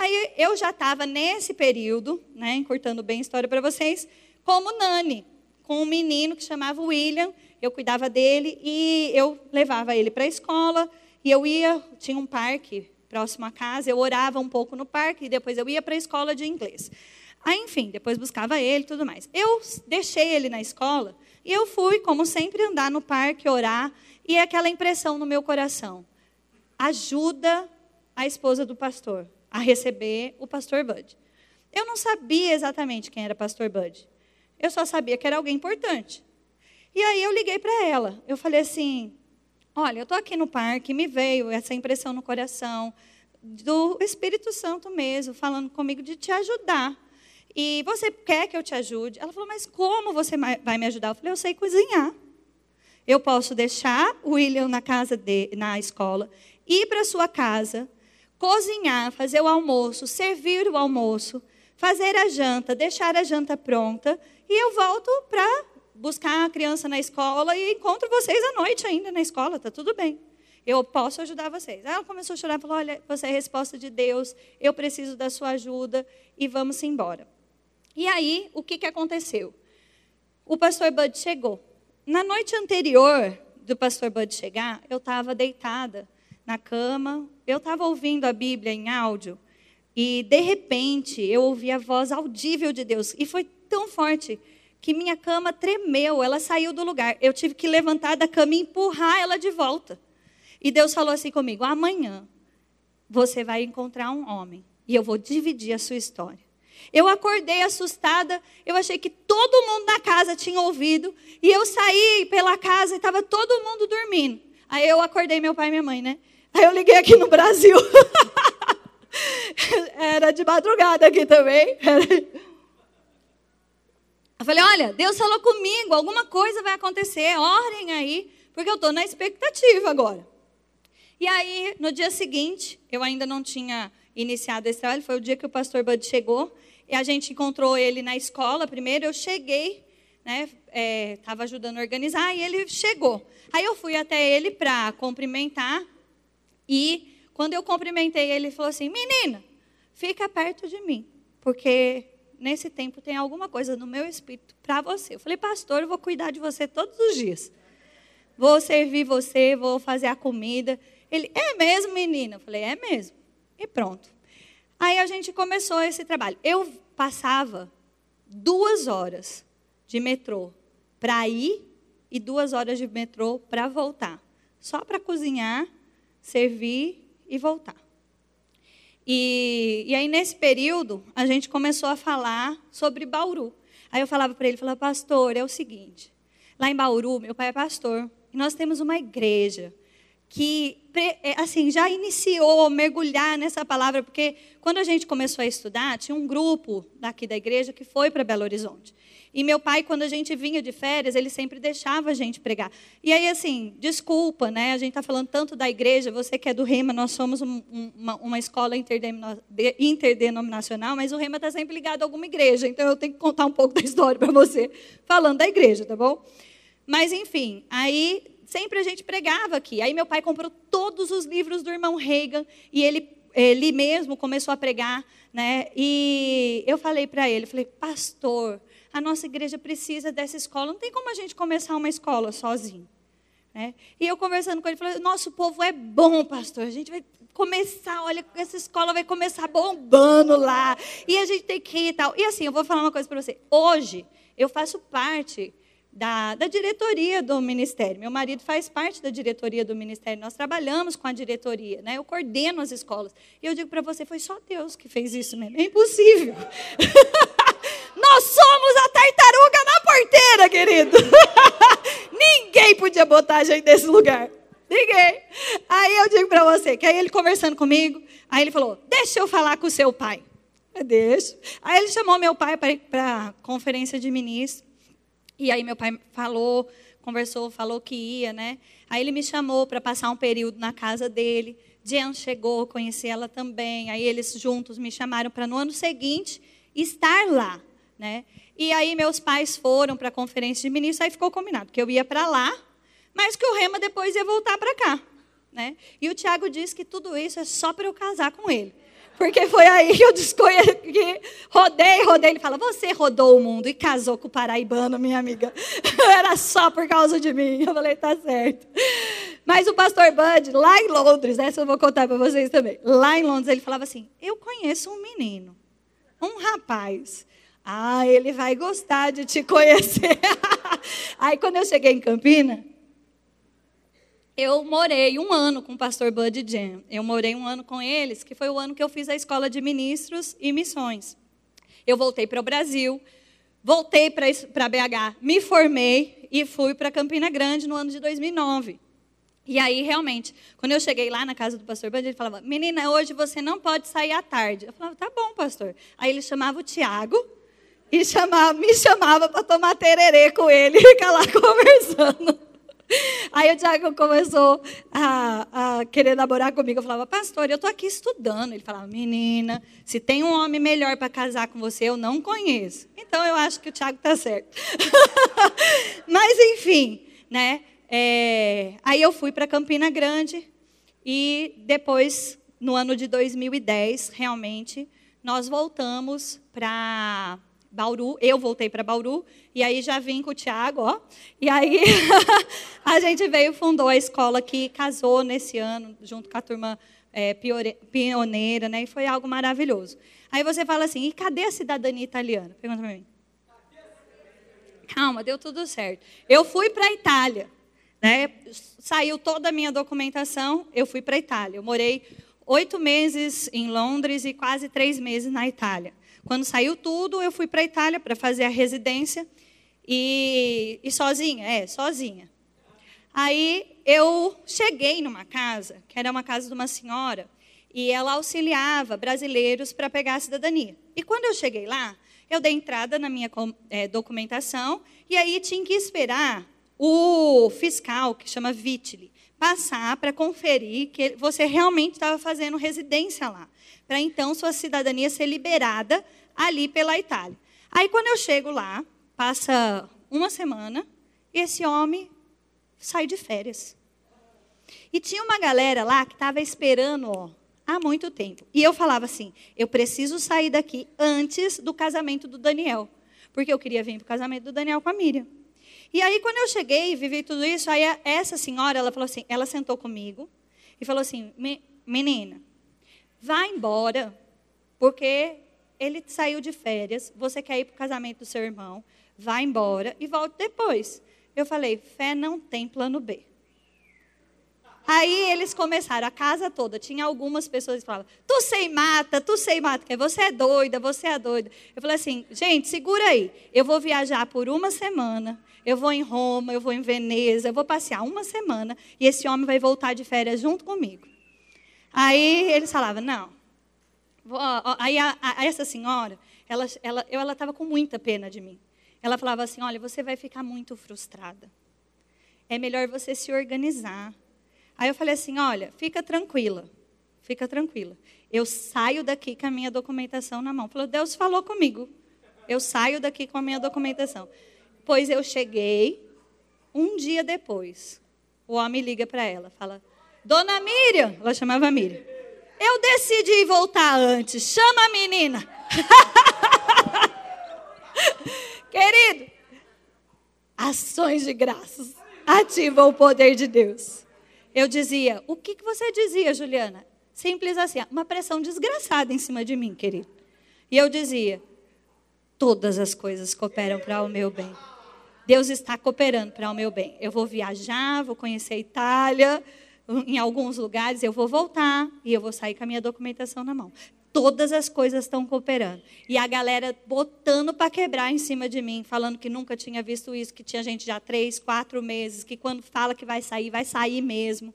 S1: Aí eu já estava nesse período, né, encurtando bem a história para vocês, como Nani, com um menino que chamava William, eu cuidava dele e eu levava ele para a escola, e eu ia, tinha um parque próximo à casa, eu orava um pouco no parque e depois eu ia para a escola de inglês. Aí, enfim, depois buscava ele e tudo mais. Eu deixei ele na escola e eu fui, como sempre, andar no parque, orar, e é aquela impressão no meu coração. Ajuda a esposa do pastor a receber o pastor Bud. Eu não sabia exatamente quem era pastor Bud. Eu só sabia que era alguém importante. E aí eu liguei para ela. Eu falei assim: Olha, eu estou aqui no parque, me veio essa impressão no coração do Espírito Santo mesmo, falando comigo de te ajudar. E você quer que eu te ajude? Ela falou, mas como você vai me ajudar? Eu falei, eu sei cozinhar. Eu posso deixar o William na casa de, na escola, ir para sua casa, cozinhar, fazer o almoço, servir o almoço, fazer a janta, deixar a janta pronta, e eu volto para buscar a criança na escola e encontro vocês à noite ainda na escola, tá tudo bem. Eu posso ajudar vocês. Ela começou a chorar, falou: Olha, você é a resposta de Deus, eu preciso da sua ajuda e vamos embora. E aí, o que, que aconteceu? O pastor Bud chegou. Na noite anterior do pastor Bud chegar, eu estava deitada na cama, eu estava ouvindo a Bíblia em áudio, e de repente eu ouvi a voz audível de Deus, e foi tão forte que minha cama tremeu, ela saiu do lugar. Eu tive que levantar da cama e empurrar ela de volta. E Deus falou assim comigo: amanhã você vai encontrar um homem e eu vou dividir a sua história. Eu acordei assustada, eu achei que todo mundo na casa tinha ouvido, e eu saí pela casa e estava todo mundo dormindo. Aí eu acordei meu pai e minha mãe, né? Aí eu liguei aqui no Brasil. Era de madrugada aqui também. Eu falei: olha, Deus falou comigo, alguma coisa vai acontecer, orem aí, porque eu estou na expectativa agora. E aí, no dia seguinte, eu ainda não tinha iniciado esse trabalho, foi o dia que o pastor Bud chegou, e a gente encontrou ele na escola. Primeiro eu cheguei, né, estava é, ajudando a organizar, e ele chegou. Aí eu fui até ele para cumprimentar, e quando eu cumprimentei, ele falou assim: Menina, fica perto de mim, porque nesse tempo tem alguma coisa no meu espírito para você. Eu falei, pastor, eu vou cuidar de você todos os dias. Vou servir você, vou fazer a comida. Ele, é mesmo, menina? Eu falei, é mesmo. E pronto. Aí a gente começou esse trabalho. Eu passava duas horas de metrô para ir e duas horas de metrô para voltar. Só para cozinhar, servir e voltar. E, e aí, nesse período, a gente começou a falar sobre Bauru. Aí eu falava para ele, falava, pastor, é o seguinte, lá em Bauru, meu pai é pastor, e nós temos uma igreja que é, assim já iniciou mergulhar nessa palavra, porque quando a gente começou a estudar, tinha um grupo daqui da igreja que foi para Belo Horizonte. E meu pai, quando a gente vinha de férias, ele sempre deixava a gente pregar. E aí, assim, desculpa, né? A gente está falando tanto da igreja, você que é do Rema, nós somos um, uma, uma, escola interdenominacional, mas o Rema está sempre ligado a alguma igreja. Então, eu tenho que contar um pouco da história para você, falando da igreja, tá bom? Mas, enfim, aí sempre a gente pregava aqui. Aí meu pai comprou todos os livros do irmão Reagan e ele, ele mesmo começou a pregar, né? E eu falei para ele, falei, pastor, a nossa igreja precisa dessa escola. Não tem como a gente começar uma escola sozinho. Né? E eu conversando com ele, falei, nosso povo é bom, pastor. A gente vai começar, olha, essa escola vai começar bombando lá. E a gente tem que ir e tal. E assim, eu vou falar uma coisa para você. Hoje, eu faço parte da, da diretoria do ministério. Meu marido faz parte da diretoria do ministério. Nós trabalhamos com a diretoria, né? Eu coordeno as escolas. E eu digo para você, foi só Deus que fez isso mesmo. É impossível. Nós somos a tartaruga na porteira, querido. Ninguém podia botar a gente nesse lugar. Ninguém. Aí eu digo para você, que aí ele conversando comigo, aí ele falou: Deixa eu falar com o seu pai. Eu deixo. Aí ele chamou meu pai para conferência de ministros. E aí meu pai falou, conversou, falou que ia, né? Aí ele me chamou para passar um período na casa dele. Jen chegou, conheci ela também. Aí eles juntos me chamaram para no ano seguinte estar lá, né? E aí meus pais foram para a conferência de ministros, aí ficou combinado que eu ia para lá, mas que o Rema depois ia voltar para cá, né? E o Tiago disse que tudo isso é só para eu casar com ele. Porque foi aí que eu desconheci, que rodei, rodei. Ele fala, você rodou o mundo e casou com o paraibano, minha amiga. Era só por causa de mim. Eu falei, tá certo. Mas o pastor Bud, lá em Londres, essa eu vou contar para vocês também. Lá em Londres, ele falava assim, eu conheço um menino, um rapaz. Ah, ele vai gostar de te conhecer. aí quando eu cheguei em Campina, eu morei um ano com o pastor Bud Jen. Eu morei um ano com eles, que foi o ano que eu fiz a escola de ministros e missões. Eu voltei para o Brasil, voltei para BH, me formei e fui para Campina Grande no ano de 2009. E aí, realmente, quando eu cheguei lá na casa do pastor Bud, ele falava: Menina, hoje você não pode sair à tarde. Eu falava: Tá bom, pastor. Aí ele chamava o Tiago e chamava, me chamava para tomar tererê com ele e ficar lá conversando. Aí o Tiago começou a, a, querer namorar comigo. Eu falava, pastor, eu estou aqui estudando. Ele falava, menina, se tem um homem melhor para casar com você, eu não conheço. Então eu acho que o Tiago está certo. Mas enfim, né? É, aí eu fui para Campina Grande e depois, no ano de 2010, realmente, nós voltamos para Bauru, eu voltei para Bauru, e aí já vim com o Tiago. E aí a gente veio fundou a escola que casou nesse ano, junto com a turma é, pioneira, né? E foi algo maravilhoso. Aí você fala assim, e cadê a cidadania italiana? Pergunta para mim. Calma, deu tudo certo. Eu fui para a Itália, né? Saiu toda a minha documentação, eu fui para a Itália. Eu morei oito meses em Londres e quase três meses na Itália. Quando saiu tudo, eu fui para a Itália para fazer a residência e, e sozinha, é, sozinha. Aí eu cheguei numa casa, que era uma casa de uma senhora, e ela auxiliava brasileiros para pegar a cidadania. E quando eu cheguei lá, eu dei entrada na minha é, documentação e aí tinha que esperar o fiscal, que chama Vitili, passar para conferir que você realmente estava fazendo residência lá para então sua cidadania ser liberada ali pela Itália. Aí quando eu chego lá, passa uma semana e esse homem sai de férias. E tinha uma galera lá que estava esperando ó, há muito tempo. E eu falava assim: eu preciso sair daqui antes do casamento do Daniel. Porque eu queria vir para o casamento do Daniel com a Miriam. E aí, quando eu cheguei e vivi tudo isso, aí essa senhora, ela falou assim, ela sentou comigo e falou assim, menina, Vá embora, porque ele saiu de férias, você quer ir para o casamento do seu irmão, vá embora e volte depois. Eu falei, fé não tem plano B. Aí eles começaram, a casa toda, tinha algumas pessoas que falavam, tu sei mata, tu sei mata, você é doida, você é doida. Eu falei assim, gente, segura aí, eu vou viajar por uma semana, eu vou em Roma, eu vou em Veneza, eu vou passear uma semana, e esse homem vai voltar de férias junto comigo. Aí eles falavam, não. Aí a, a, essa senhora, ela estava ela, ela com muita pena de mim. Ela falava assim, olha, você vai ficar muito frustrada. É melhor você se organizar Aí eu falei assim: olha, fica tranquila, fica tranquila. Eu saio daqui com a minha documentação na mão. Falou, Deus falou comigo. Eu saio daqui com a minha documentação. Pois eu cheguei, um dia depois, o homem liga para ela, fala: Dona Miriam, ela chamava Miriam. Eu decidi voltar antes. Chama a menina. Querido, ações de graças ativam o poder de Deus eu dizia: O que, que você dizia, Juliana? Simples assim, uma pressão desgraçada em cima de mim, querido. E eu dizia: Todas as coisas cooperam para o meu bem. Deus está cooperando para o meu bem. Eu vou viajar, vou conhecer a Itália, em alguns lugares, eu vou voltar e eu vou sair com a minha documentação na mão todas as coisas estão cooperando. E a galera botando para quebrar em cima de mim, falando que nunca tinha visto isso, que tinha gente já três, quatro meses, que quando fala que vai sair, vai sair mesmo.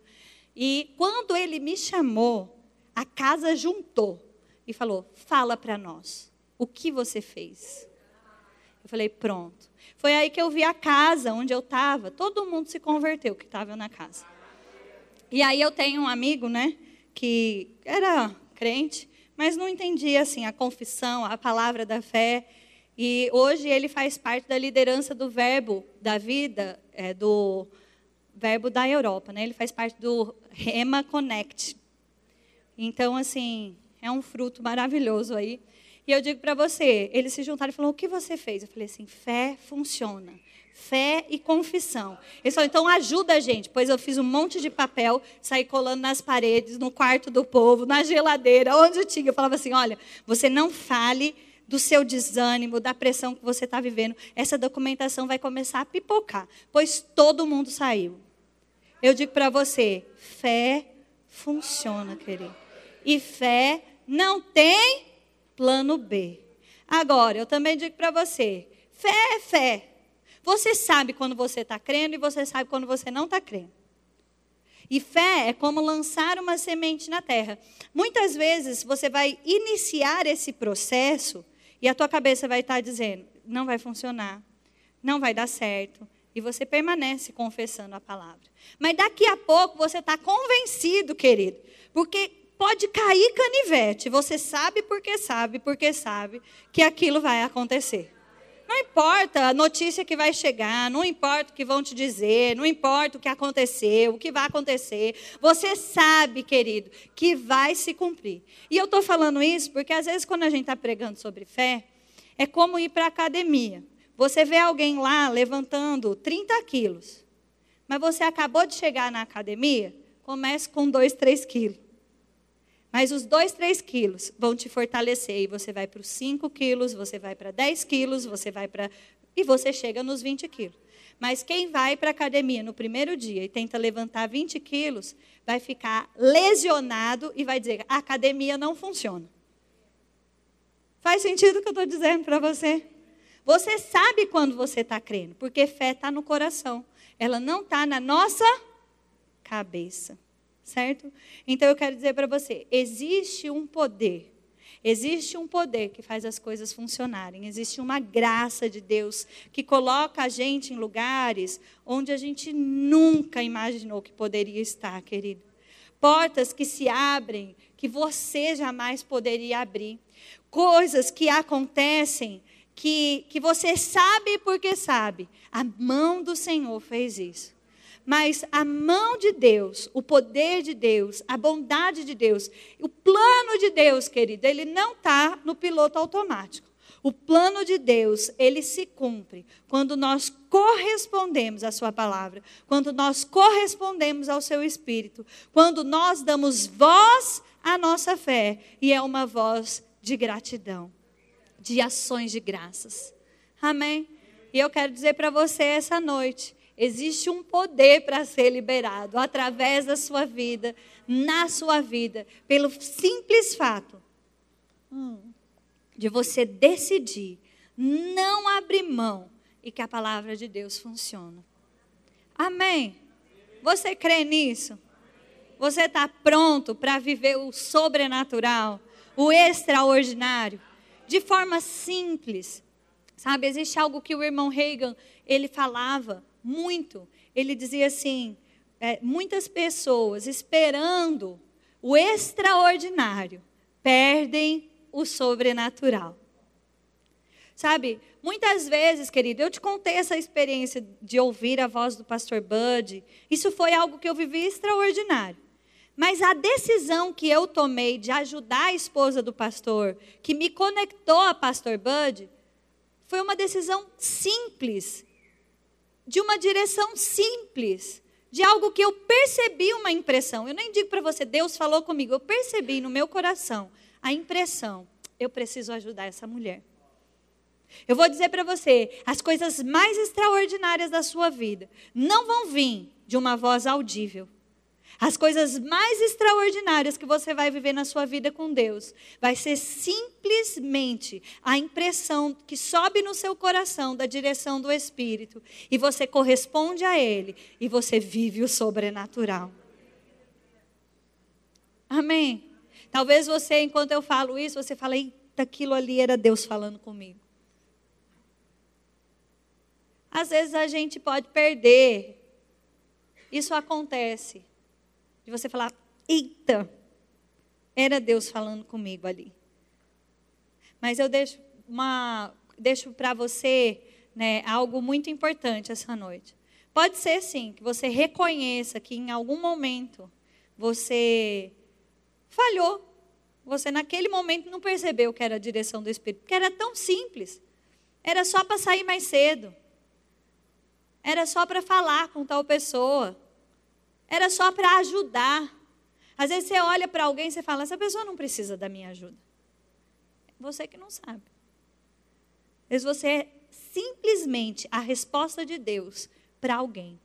S1: E quando ele me chamou, a casa juntou e falou: fala para nós, o que você fez? Eu falei: pronto. Foi aí que eu vi a casa onde eu estava, todo mundo se converteu que estava na casa. E aí eu tenho um amigo, né, que era crente, mas não entendia assim a confissão, a palavra da fé. E hoje ele faz parte da liderança do Verbo da Vida, é, do Verbo da Europa, né? Ele faz parte do Rema Connect. Então, assim, é um fruto maravilhoso aí. E eu digo para você, eles se juntaram e falaram: "O que você fez?" Eu falei assim: "Fé funciona." Fé e confissão. Ele falou, então ajuda a gente. Pois eu fiz um monte de papel, saí colando nas paredes, no quarto do povo, na geladeira, onde tinha. Eu falava assim: olha, você não fale do seu desânimo, da pressão que você está vivendo. Essa documentação vai começar a pipocar, pois todo mundo saiu. Eu digo para você: fé funciona, querido. E fé não tem plano B. Agora, eu também digo para você: fé é fé. Você sabe quando você está crendo e você sabe quando você não está crendo. E fé é como lançar uma semente na terra. Muitas vezes você vai iniciar esse processo e a tua cabeça vai estar tá dizendo: não vai funcionar, não vai dar certo. E você permanece confessando a palavra. Mas daqui a pouco você está convencido, querido, porque pode cair canivete. Você sabe porque sabe, porque sabe que aquilo vai acontecer. Não importa a notícia que vai chegar, não importa o que vão te dizer, não importa o que aconteceu, o que vai acontecer. Você sabe, querido, que vai se cumprir. E eu estou falando isso porque às vezes quando a gente está pregando sobre fé, é como ir para a academia. Você vê alguém lá levantando 30 quilos, mas você acabou de chegar na academia, comece com 2, 3 quilos. Mas os dois, três quilos vão te fortalecer. E você vai para os 5 quilos, você vai para 10 quilos, você vai para. E você chega nos 20 quilos. Mas quem vai para a academia no primeiro dia e tenta levantar 20 quilos, vai ficar lesionado e vai dizer: a academia não funciona. Faz sentido o que eu estou dizendo para você? Você sabe quando você está crendo, porque fé está no coração. Ela não está na nossa cabeça certo? Então eu quero dizer para você: existe um poder. Existe um poder que faz as coisas funcionarem. Existe uma graça de Deus que coloca a gente em lugares onde a gente nunca imaginou que poderia estar, querido. Portas que se abrem que você jamais poderia abrir. Coisas que acontecem que, que você sabe porque sabe. A mão do Senhor fez isso. Mas a mão de Deus, o poder de Deus, a bondade de Deus, o plano de Deus, querido, ele não está no piloto automático. O plano de Deus, ele se cumpre quando nós correspondemos à Sua palavra, quando nós correspondemos ao Seu Espírito, quando nós damos voz à nossa fé, e é uma voz de gratidão, de ações de graças. Amém? E eu quero dizer para você essa noite Existe um poder para ser liberado através da sua vida, na sua vida, pelo simples fato hum, de você decidir não abrir mão e que a palavra de Deus funciona. Amém? Você crê nisso? Você está pronto para viver o sobrenatural, o extraordinário, de forma simples? Sabe, existe algo que o irmão Reagan ele falava muito. Ele dizia assim: é, muitas pessoas esperando o extraordinário perdem o sobrenatural. Sabe, muitas vezes, querido, eu te contei essa experiência de ouvir a voz do pastor Bud. Isso foi algo que eu vivi extraordinário. Mas a decisão que eu tomei de ajudar a esposa do pastor, que me conectou a pastor Bud, foi uma decisão simples, de uma direção simples, de algo que eu percebi uma impressão. Eu nem digo para você, Deus falou comigo, eu percebi no meu coração a impressão, eu preciso ajudar essa mulher. Eu vou dizer para você, as coisas mais extraordinárias da sua vida não vão vir de uma voz audível. As coisas mais extraordinárias que você vai viver na sua vida com Deus vai ser simplesmente a impressão que sobe no seu coração da direção do Espírito e você corresponde a Ele e você vive o sobrenatural. Amém. Talvez você, enquanto eu falo isso, você fala, eita, aquilo ali era Deus falando comigo. Às vezes a gente pode perder. Isso acontece. De você falar, eita, era Deus falando comigo ali. Mas eu deixo uma, deixo para você, né, algo muito importante essa noite. Pode ser sim que você reconheça que em algum momento você falhou. Você naquele momento não percebeu que era a direção do Espírito, porque era tão simples. Era só para sair mais cedo. Era só para falar com tal pessoa. Era só para ajudar. Às vezes você olha para alguém e você fala: essa pessoa não precisa da minha ajuda. Você que não sabe. Às vezes você é simplesmente a resposta de Deus para alguém.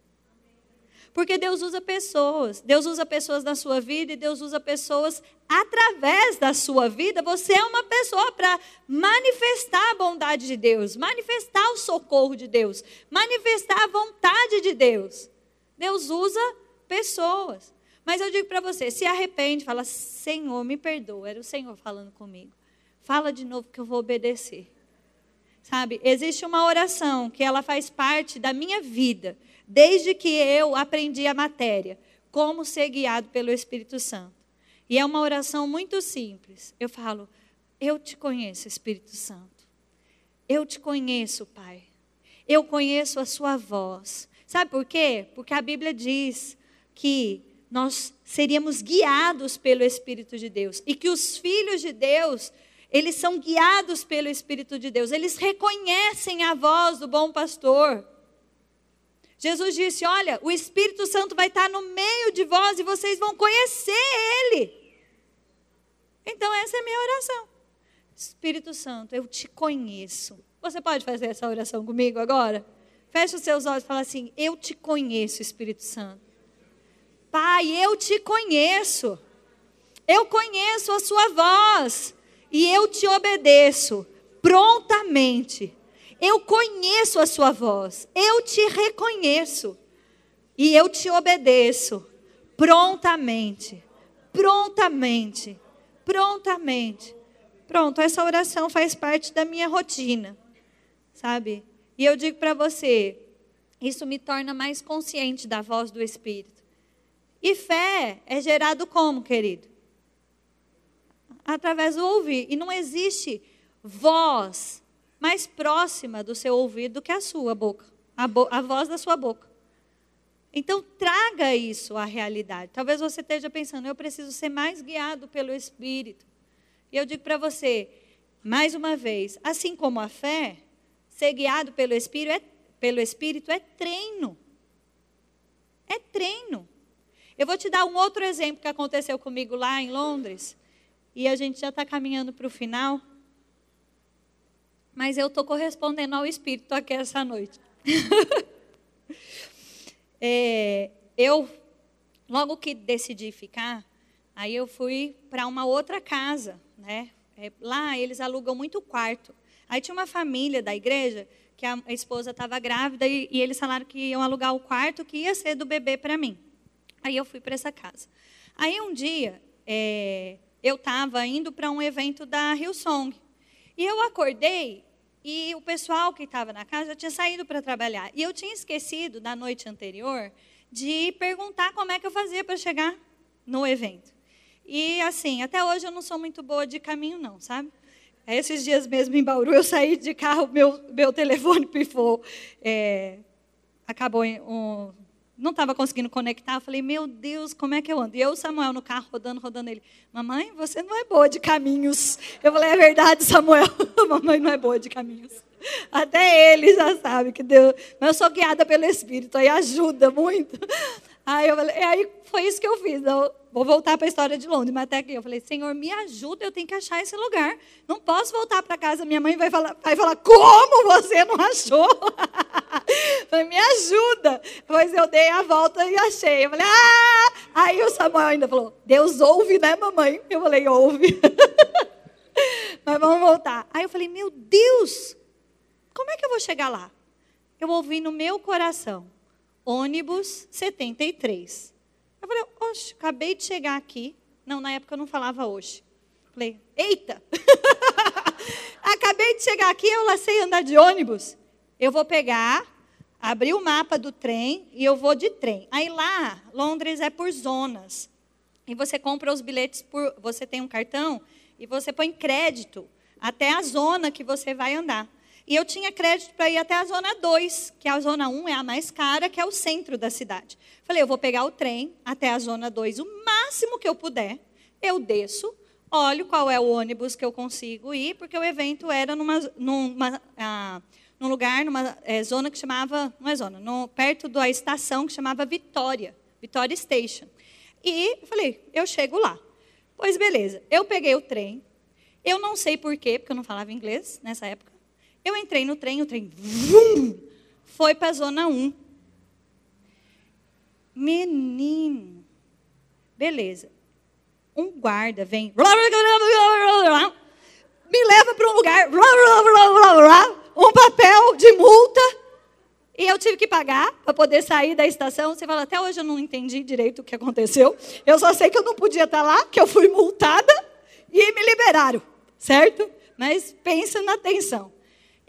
S1: Porque Deus usa pessoas. Deus usa pessoas na sua vida e Deus usa pessoas através da sua vida. Você é uma pessoa para manifestar a bondade de Deus, manifestar o socorro de Deus, manifestar a vontade de Deus. Deus usa pessoas. Mas eu digo para você, se arrepende, fala: Senhor, me perdoa. Era o Senhor falando comigo. Fala de novo que eu vou obedecer. Sabe? Existe uma oração que ela faz parte da minha vida desde que eu aprendi a matéria, como ser guiado pelo Espírito Santo. E é uma oração muito simples. Eu falo: Eu te conheço, Espírito Santo. Eu te conheço, Pai. Eu conheço a Sua voz. Sabe por quê? Porque a Bíblia diz que nós seríamos guiados pelo Espírito de Deus e que os filhos de Deus, eles são guiados pelo Espírito de Deus. Eles reconhecem a voz do bom pastor. Jesus disse: Olha, o Espírito Santo vai estar no meio de vós e vocês vão conhecer Ele. Então, essa é a minha oração. Espírito Santo, eu te conheço. Você pode fazer essa oração comigo agora? Feche os seus olhos e fala assim: Eu te conheço, Espírito Santo. Pai, eu te conheço. Eu conheço a Sua voz. E eu te obedeço prontamente eu conheço a sua voz, eu te reconheço e eu te obedeço prontamente, prontamente, prontamente. Pronto, essa oração faz parte da minha rotina, sabe? E eu digo para você, isso me torna mais consciente da voz do Espírito. E fé é gerado como, querido? Através do ouvir. E não existe voz mais próxima do seu ouvido do que a sua boca, a, bo a voz da sua boca. Então, traga isso à realidade. Talvez você esteja pensando, eu preciso ser mais guiado pelo Espírito. E eu digo para você, mais uma vez, assim como a fé, ser guiado pelo Espírito é, pelo Espírito é treino. É treino. Eu vou te dar um outro exemplo que aconteceu comigo lá em Londres. E a gente já está caminhando para o final mas eu estou correspondendo ao Espírito aqui essa noite. é, eu, logo que decidi ficar, aí eu fui para uma outra casa, né? É, lá eles alugam muito quarto. Aí tinha uma família da igreja que a, esposa estava grávida e, e, eles falaram que iam alugar o quarto que ia ser do bebê para mim. Aí eu fui para essa casa. Aí um dia é, eu estava indo para um evento da Hillsong e eu acordei e o pessoal que estava na casa já tinha saído para trabalhar. E eu tinha esquecido, da noite anterior, de perguntar como é que eu fazia para chegar no evento. E assim, até hoje eu não sou muito boa de caminho, não, sabe? Esses dias mesmo em Bauru, eu saí de carro, meu, meu telefone pifou. É, acabou um, não estava conseguindo conectar. Eu falei, meu Deus, como é que eu ando? E eu, Samuel, no carro, rodando, rodando ele. Mamãe, você não é boa de caminhos. Eu falei, é verdade, Samuel. Mamãe não é boa de caminhos. Até ele já sabe que Deus. Mas eu sou guiada pelo Espírito, aí ajuda muito. Aí, eu falei, aí foi isso que eu fiz. Eu vou voltar para a história de Londres, mas até aqui eu falei, Senhor, me ajuda, eu tenho que achar esse lugar. Não posso voltar para casa, minha mãe vai falar, vai falar, como você não achou? falei, me ajuda. Pois eu dei a volta e achei. Eu falei, ah! Aí o Samuel ainda falou, Deus ouve, né, mamãe? Eu falei, ouve. mas vamos voltar. Aí eu falei, meu Deus, como é que eu vou chegar lá? Eu ouvi no meu coração ônibus 73. Eu falei, oxe, acabei de chegar aqui. Não, na época eu não falava hoje. Falei, eita! acabei de chegar aqui, eu lá andar de ônibus. Eu vou pegar, abrir o mapa do trem e eu vou de trem. Aí lá, Londres é por zonas. E você compra os bilhetes por. Você tem um cartão e você põe crédito até a zona que você vai andar. E eu tinha crédito para ir até a zona 2, que a zona 1 é a mais cara, que é o centro da cidade. Falei, eu vou pegar o trem até a zona 2, o máximo que eu puder. Eu desço, olho qual é o ônibus que eu consigo ir, porque o evento era numa, numa, ah, num lugar, numa é, zona que chamava, não é zona, no, perto da estação que chamava Vitória, Vitória Station. E falei, eu chego lá. Pois beleza, eu peguei o trem, eu não sei porquê, porque eu não falava inglês nessa época. Eu entrei no trem, o trem vum, foi para a zona 1. Menino. Beleza. Um guarda vem. Me leva para um lugar. Um papel de multa. E eu tive que pagar para poder sair da estação. Você fala, até hoje eu não entendi direito o que aconteceu. Eu só sei que eu não podia estar lá, que eu fui multada e me liberaram, certo? Mas pensa na atenção.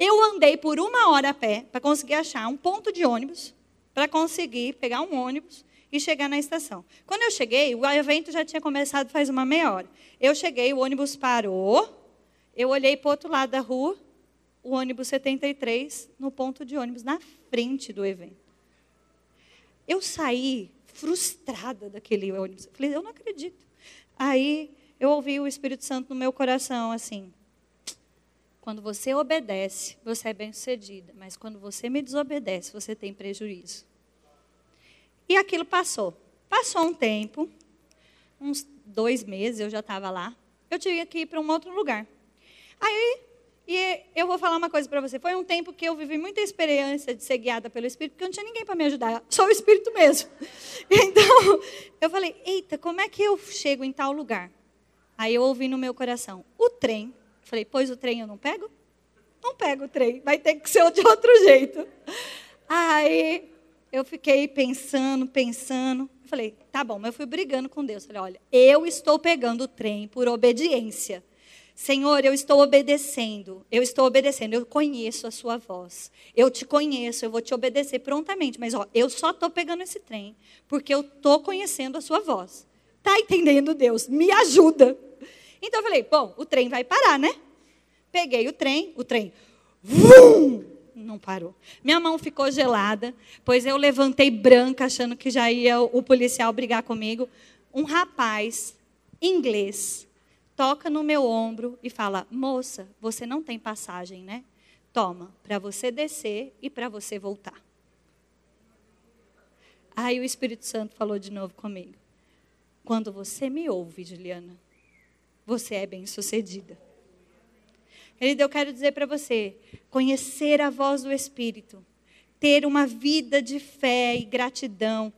S1: Eu andei por uma hora a pé para conseguir achar um ponto de ônibus, para conseguir pegar um ônibus e chegar na estação. Quando eu cheguei, o evento já tinha começado faz uma meia hora. Eu cheguei, o ônibus parou, eu olhei para o outro lado da rua, o ônibus 73 no ponto de ônibus, na frente do evento. Eu saí frustrada daquele ônibus. Eu falei, eu não acredito. Aí eu ouvi o Espírito Santo no meu coração, assim, quando você obedece, você é bem-sucedida, mas quando você me desobedece, você tem prejuízo. E aquilo passou. Passou um tempo, uns dois meses, eu já estava lá. Eu tinha que ir para um outro lugar. Aí, e eu vou falar uma coisa para você. Foi um tempo que eu vivi muita experiência de ser guiada pelo Espírito, porque não tinha ninguém para me ajudar, só o Espírito mesmo. Então, eu falei: eita, como é que eu chego em tal lugar? Aí eu ouvi no meu coração: o trem Falei, pois o trem eu não pego? Não pego o trem, vai ter que ser de outro jeito. Aí eu fiquei pensando, pensando. Falei, tá bom, mas eu fui brigando com Deus. Falei, olha, eu estou pegando o trem por obediência. Senhor, eu estou obedecendo, eu estou obedecendo, eu conheço a sua voz, eu te conheço, eu vou te obedecer prontamente, mas ó, eu só estou pegando esse trem, porque eu estou conhecendo a sua voz. Está entendendo, Deus? Me ajuda. Então eu falei, bom, o trem vai parar, né? Peguei o trem, o trem, vum, não parou. Minha mão ficou gelada, pois eu levantei branca, achando que já ia o policial brigar comigo. Um rapaz, inglês, toca no meu ombro e fala: Moça, você não tem passagem, né? Toma, para você descer e para você voltar. Aí o Espírito Santo falou de novo comigo. Quando você me ouve, Juliana, você é bem-sucedida. Querido, eu quero dizer para você: conhecer a voz do Espírito, ter uma vida de fé e gratidão.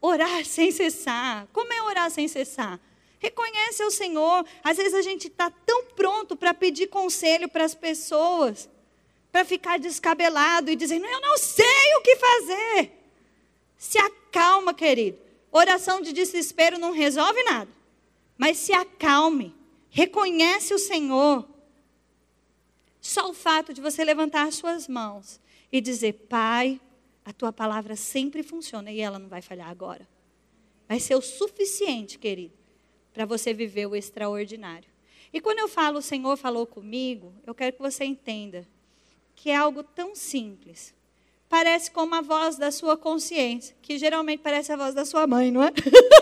S1: Orar sem cessar. Como é orar sem cessar? Reconhece o Senhor. Às vezes a gente está tão pronto para pedir conselho para as pessoas, para ficar descabelado e dizendo: Eu não sei o que fazer. Se acalma, querido. Oração de desespero não resolve nada. Mas se acalme. Reconhece o Senhor. Só o fato de você levantar as suas mãos e dizer: Pai, a tua palavra sempre funciona e ela não vai falhar agora. Vai ser o suficiente, querido, para você viver o extraordinário. E quando eu falo o Senhor falou comigo, eu quero que você entenda que é algo tão simples. Parece como a voz da sua consciência, que geralmente parece a voz da sua mãe, não é?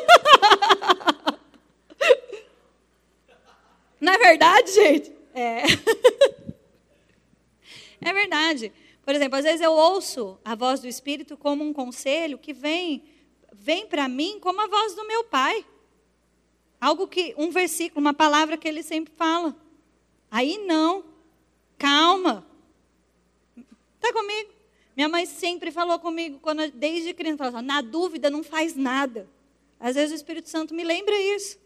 S1: Não é verdade, gente? É. É verdade. Por exemplo, às vezes eu ouço a voz do Espírito como um conselho que vem, vem para mim como a voz do meu pai. Algo que, um versículo, uma palavra que ele sempre fala. Aí não. Calma. Está comigo? Minha mãe sempre falou comigo, quando, desde criança, assim, na dúvida não faz nada. Às vezes o Espírito Santo me lembra isso.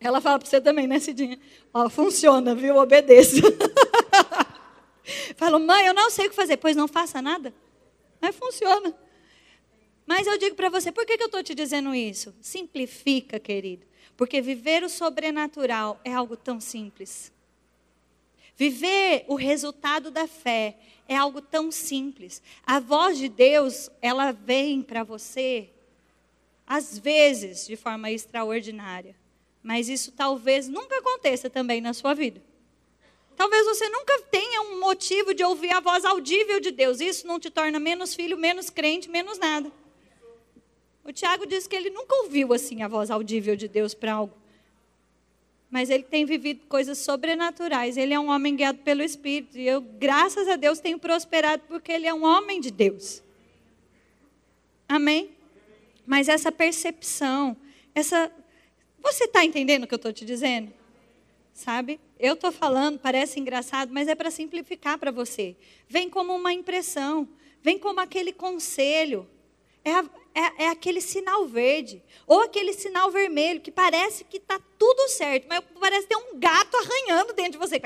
S1: Ela fala para você também, né, Cidinha? Ó, funciona, viu? Obedeça. Falo, mãe, eu não sei o que fazer. Pois não faça nada. Mas funciona. Mas eu digo para você, por que, que eu estou te dizendo isso? Simplifica, querido. Porque viver o sobrenatural é algo tão simples. Viver o resultado da fé é algo tão simples. A voz de Deus, ela vem para você, às vezes, de forma extraordinária. Mas isso talvez nunca aconteça também na sua vida. Talvez você nunca tenha um motivo de ouvir a voz audível de Deus. Isso não te torna menos filho, menos crente, menos nada. O Tiago diz que ele nunca ouviu assim a voz audível de Deus para algo. Mas ele tem vivido coisas sobrenaturais. Ele é um homem guiado pelo Espírito. E eu, graças a Deus, tenho prosperado porque ele é um homem de Deus. Amém? Mas essa percepção, essa. Você está entendendo o que eu estou te dizendo? sabe? Eu estou falando, parece engraçado, mas é para simplificar para você. Vem como uma impressão, vem como aquele conselho. É, a, é, é, aquele sinal verde, ou aquele sinal vermelho, que parece que está tudo certo, mas parece ter um gato arranhando dentro de você.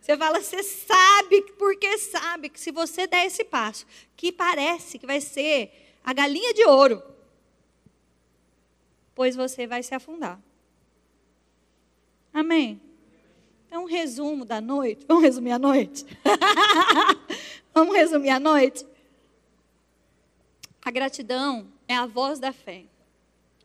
S1: Você fala, você sabe, porque sabe que se você der esse passo, que parece que vai ser a galinha de ouro, pois você vai se afundar. Amém? Então, um resumo da noite. Vamos resumir a noite? Vamos resumir a noite? A gratidão é a voz da fé.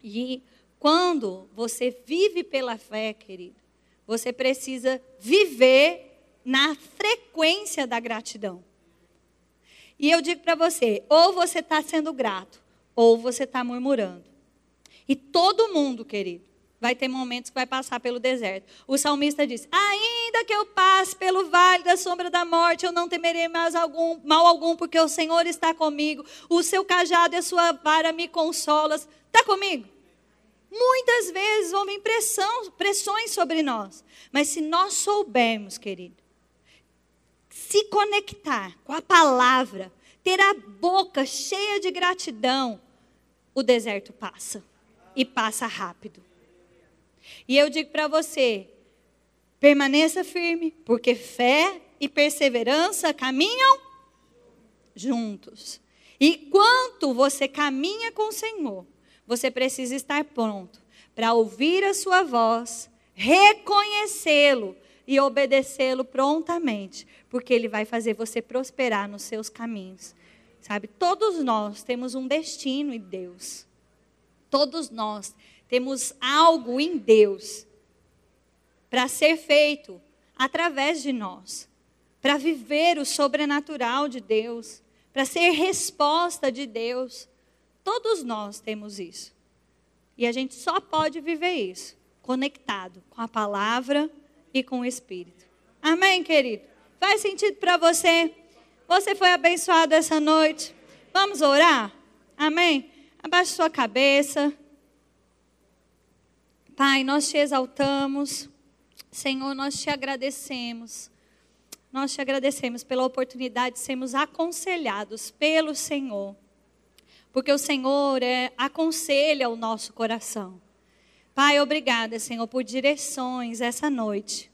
S1: E quando você vive pela fé, querido, você precisa viver na frequência da gratidão. E eu digo para você: ou você está sendo grato, ou você está murmurando. E todo mundo, querido, vai ter momentos que vai passar pelo deserto. O salmista diz: Ainda que eu passe pelo vale da sombra da morte, eu não temerei mais algum, mal algum, porque o Senhor está comigo. O seu cajado e a sua vara me consolam. Está comigo? Muitas vezes vir pressão, pressões sobre nós. Mas se nós soubermos, querido, se conectar com a palavra, ter a boca cheia de gratidão, o deserto passa. E passa rápido. E eu digo para você: permaneça firme, porque fé e perseverança caminham juntos. E quanto você caminha com o Senhor, você precisa estar pronto para ouvir a sua voz, reconhecê-lo e obedecê-lo prontamente, porque ele vai fazer você prosperar nos seus caminhos. Sabe, todos nós temos um destino em Deus. Todos nós temos algo em Deus para ser feito através de nós, para viver o sobrenatural de Deus, para ser resposta de Deus. Todos nós temos isso. E a gente só pode viver isso conectado com a palavra e com o Espírito. Amém, querido? Faz sentido para você? Você foi abençoado essa noite? Vamos orar? Amém? Abaixe sua cabeça. Pai, nós te exaltamos. Senhor, nós te agradecemos. nós te agradecemos pela oportunidade de sermos aconselhados pelo Senhor. Porque o Senhor é, aconselha o nosso coração. Pai, obrigada, Senhor, por direções essa noite.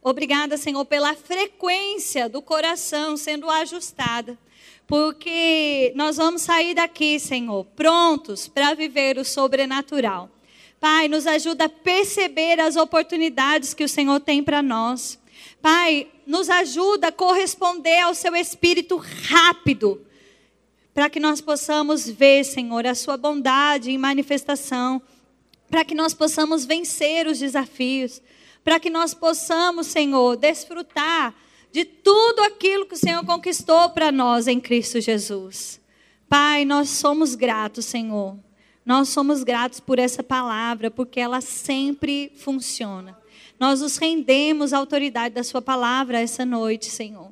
S1: Obrigada, Senhor, pela frequência do coração sendo ajustada. Porque nós vamos sair daqui, Senhor, prontos para viver o sobrenatural. Pai, nos ajuda a perceber as oportunidades que o Senhor tem para nós. Pai, nos ajuda a corresponder ao seu espírito rápido, para que nós possamos ver, Senhor, a sua bondade em manifestação, para que nós possamos vencer os desafios, para que nós possamos, Senhor, desfrutar de tudo aquilo que o Senhor conquistou para nós em Cristo Jesus. Pai, nós somos gratos, Senhor. Nós somos gratos por essa palavra, porque ela sempre funciona. Nós nos rendemos à autoridade da Sua palavra essa noite, Senhor.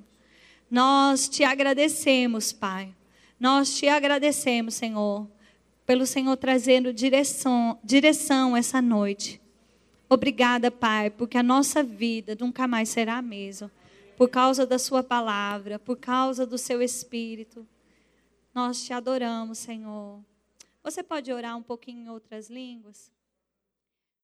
S1: Nós te agradecemos, Pai. Nós te agradecemos, Senhor, pelo Senhor trazendo direção, direção essa noite. Obrigada, Pai, porque a nossa vida nunca mais será a mesma. Por causa da Sua palavra, por causa do Seu Espírito. Nós te adoramos, Senhor. Você pode orar um pouquinho em outras línguas?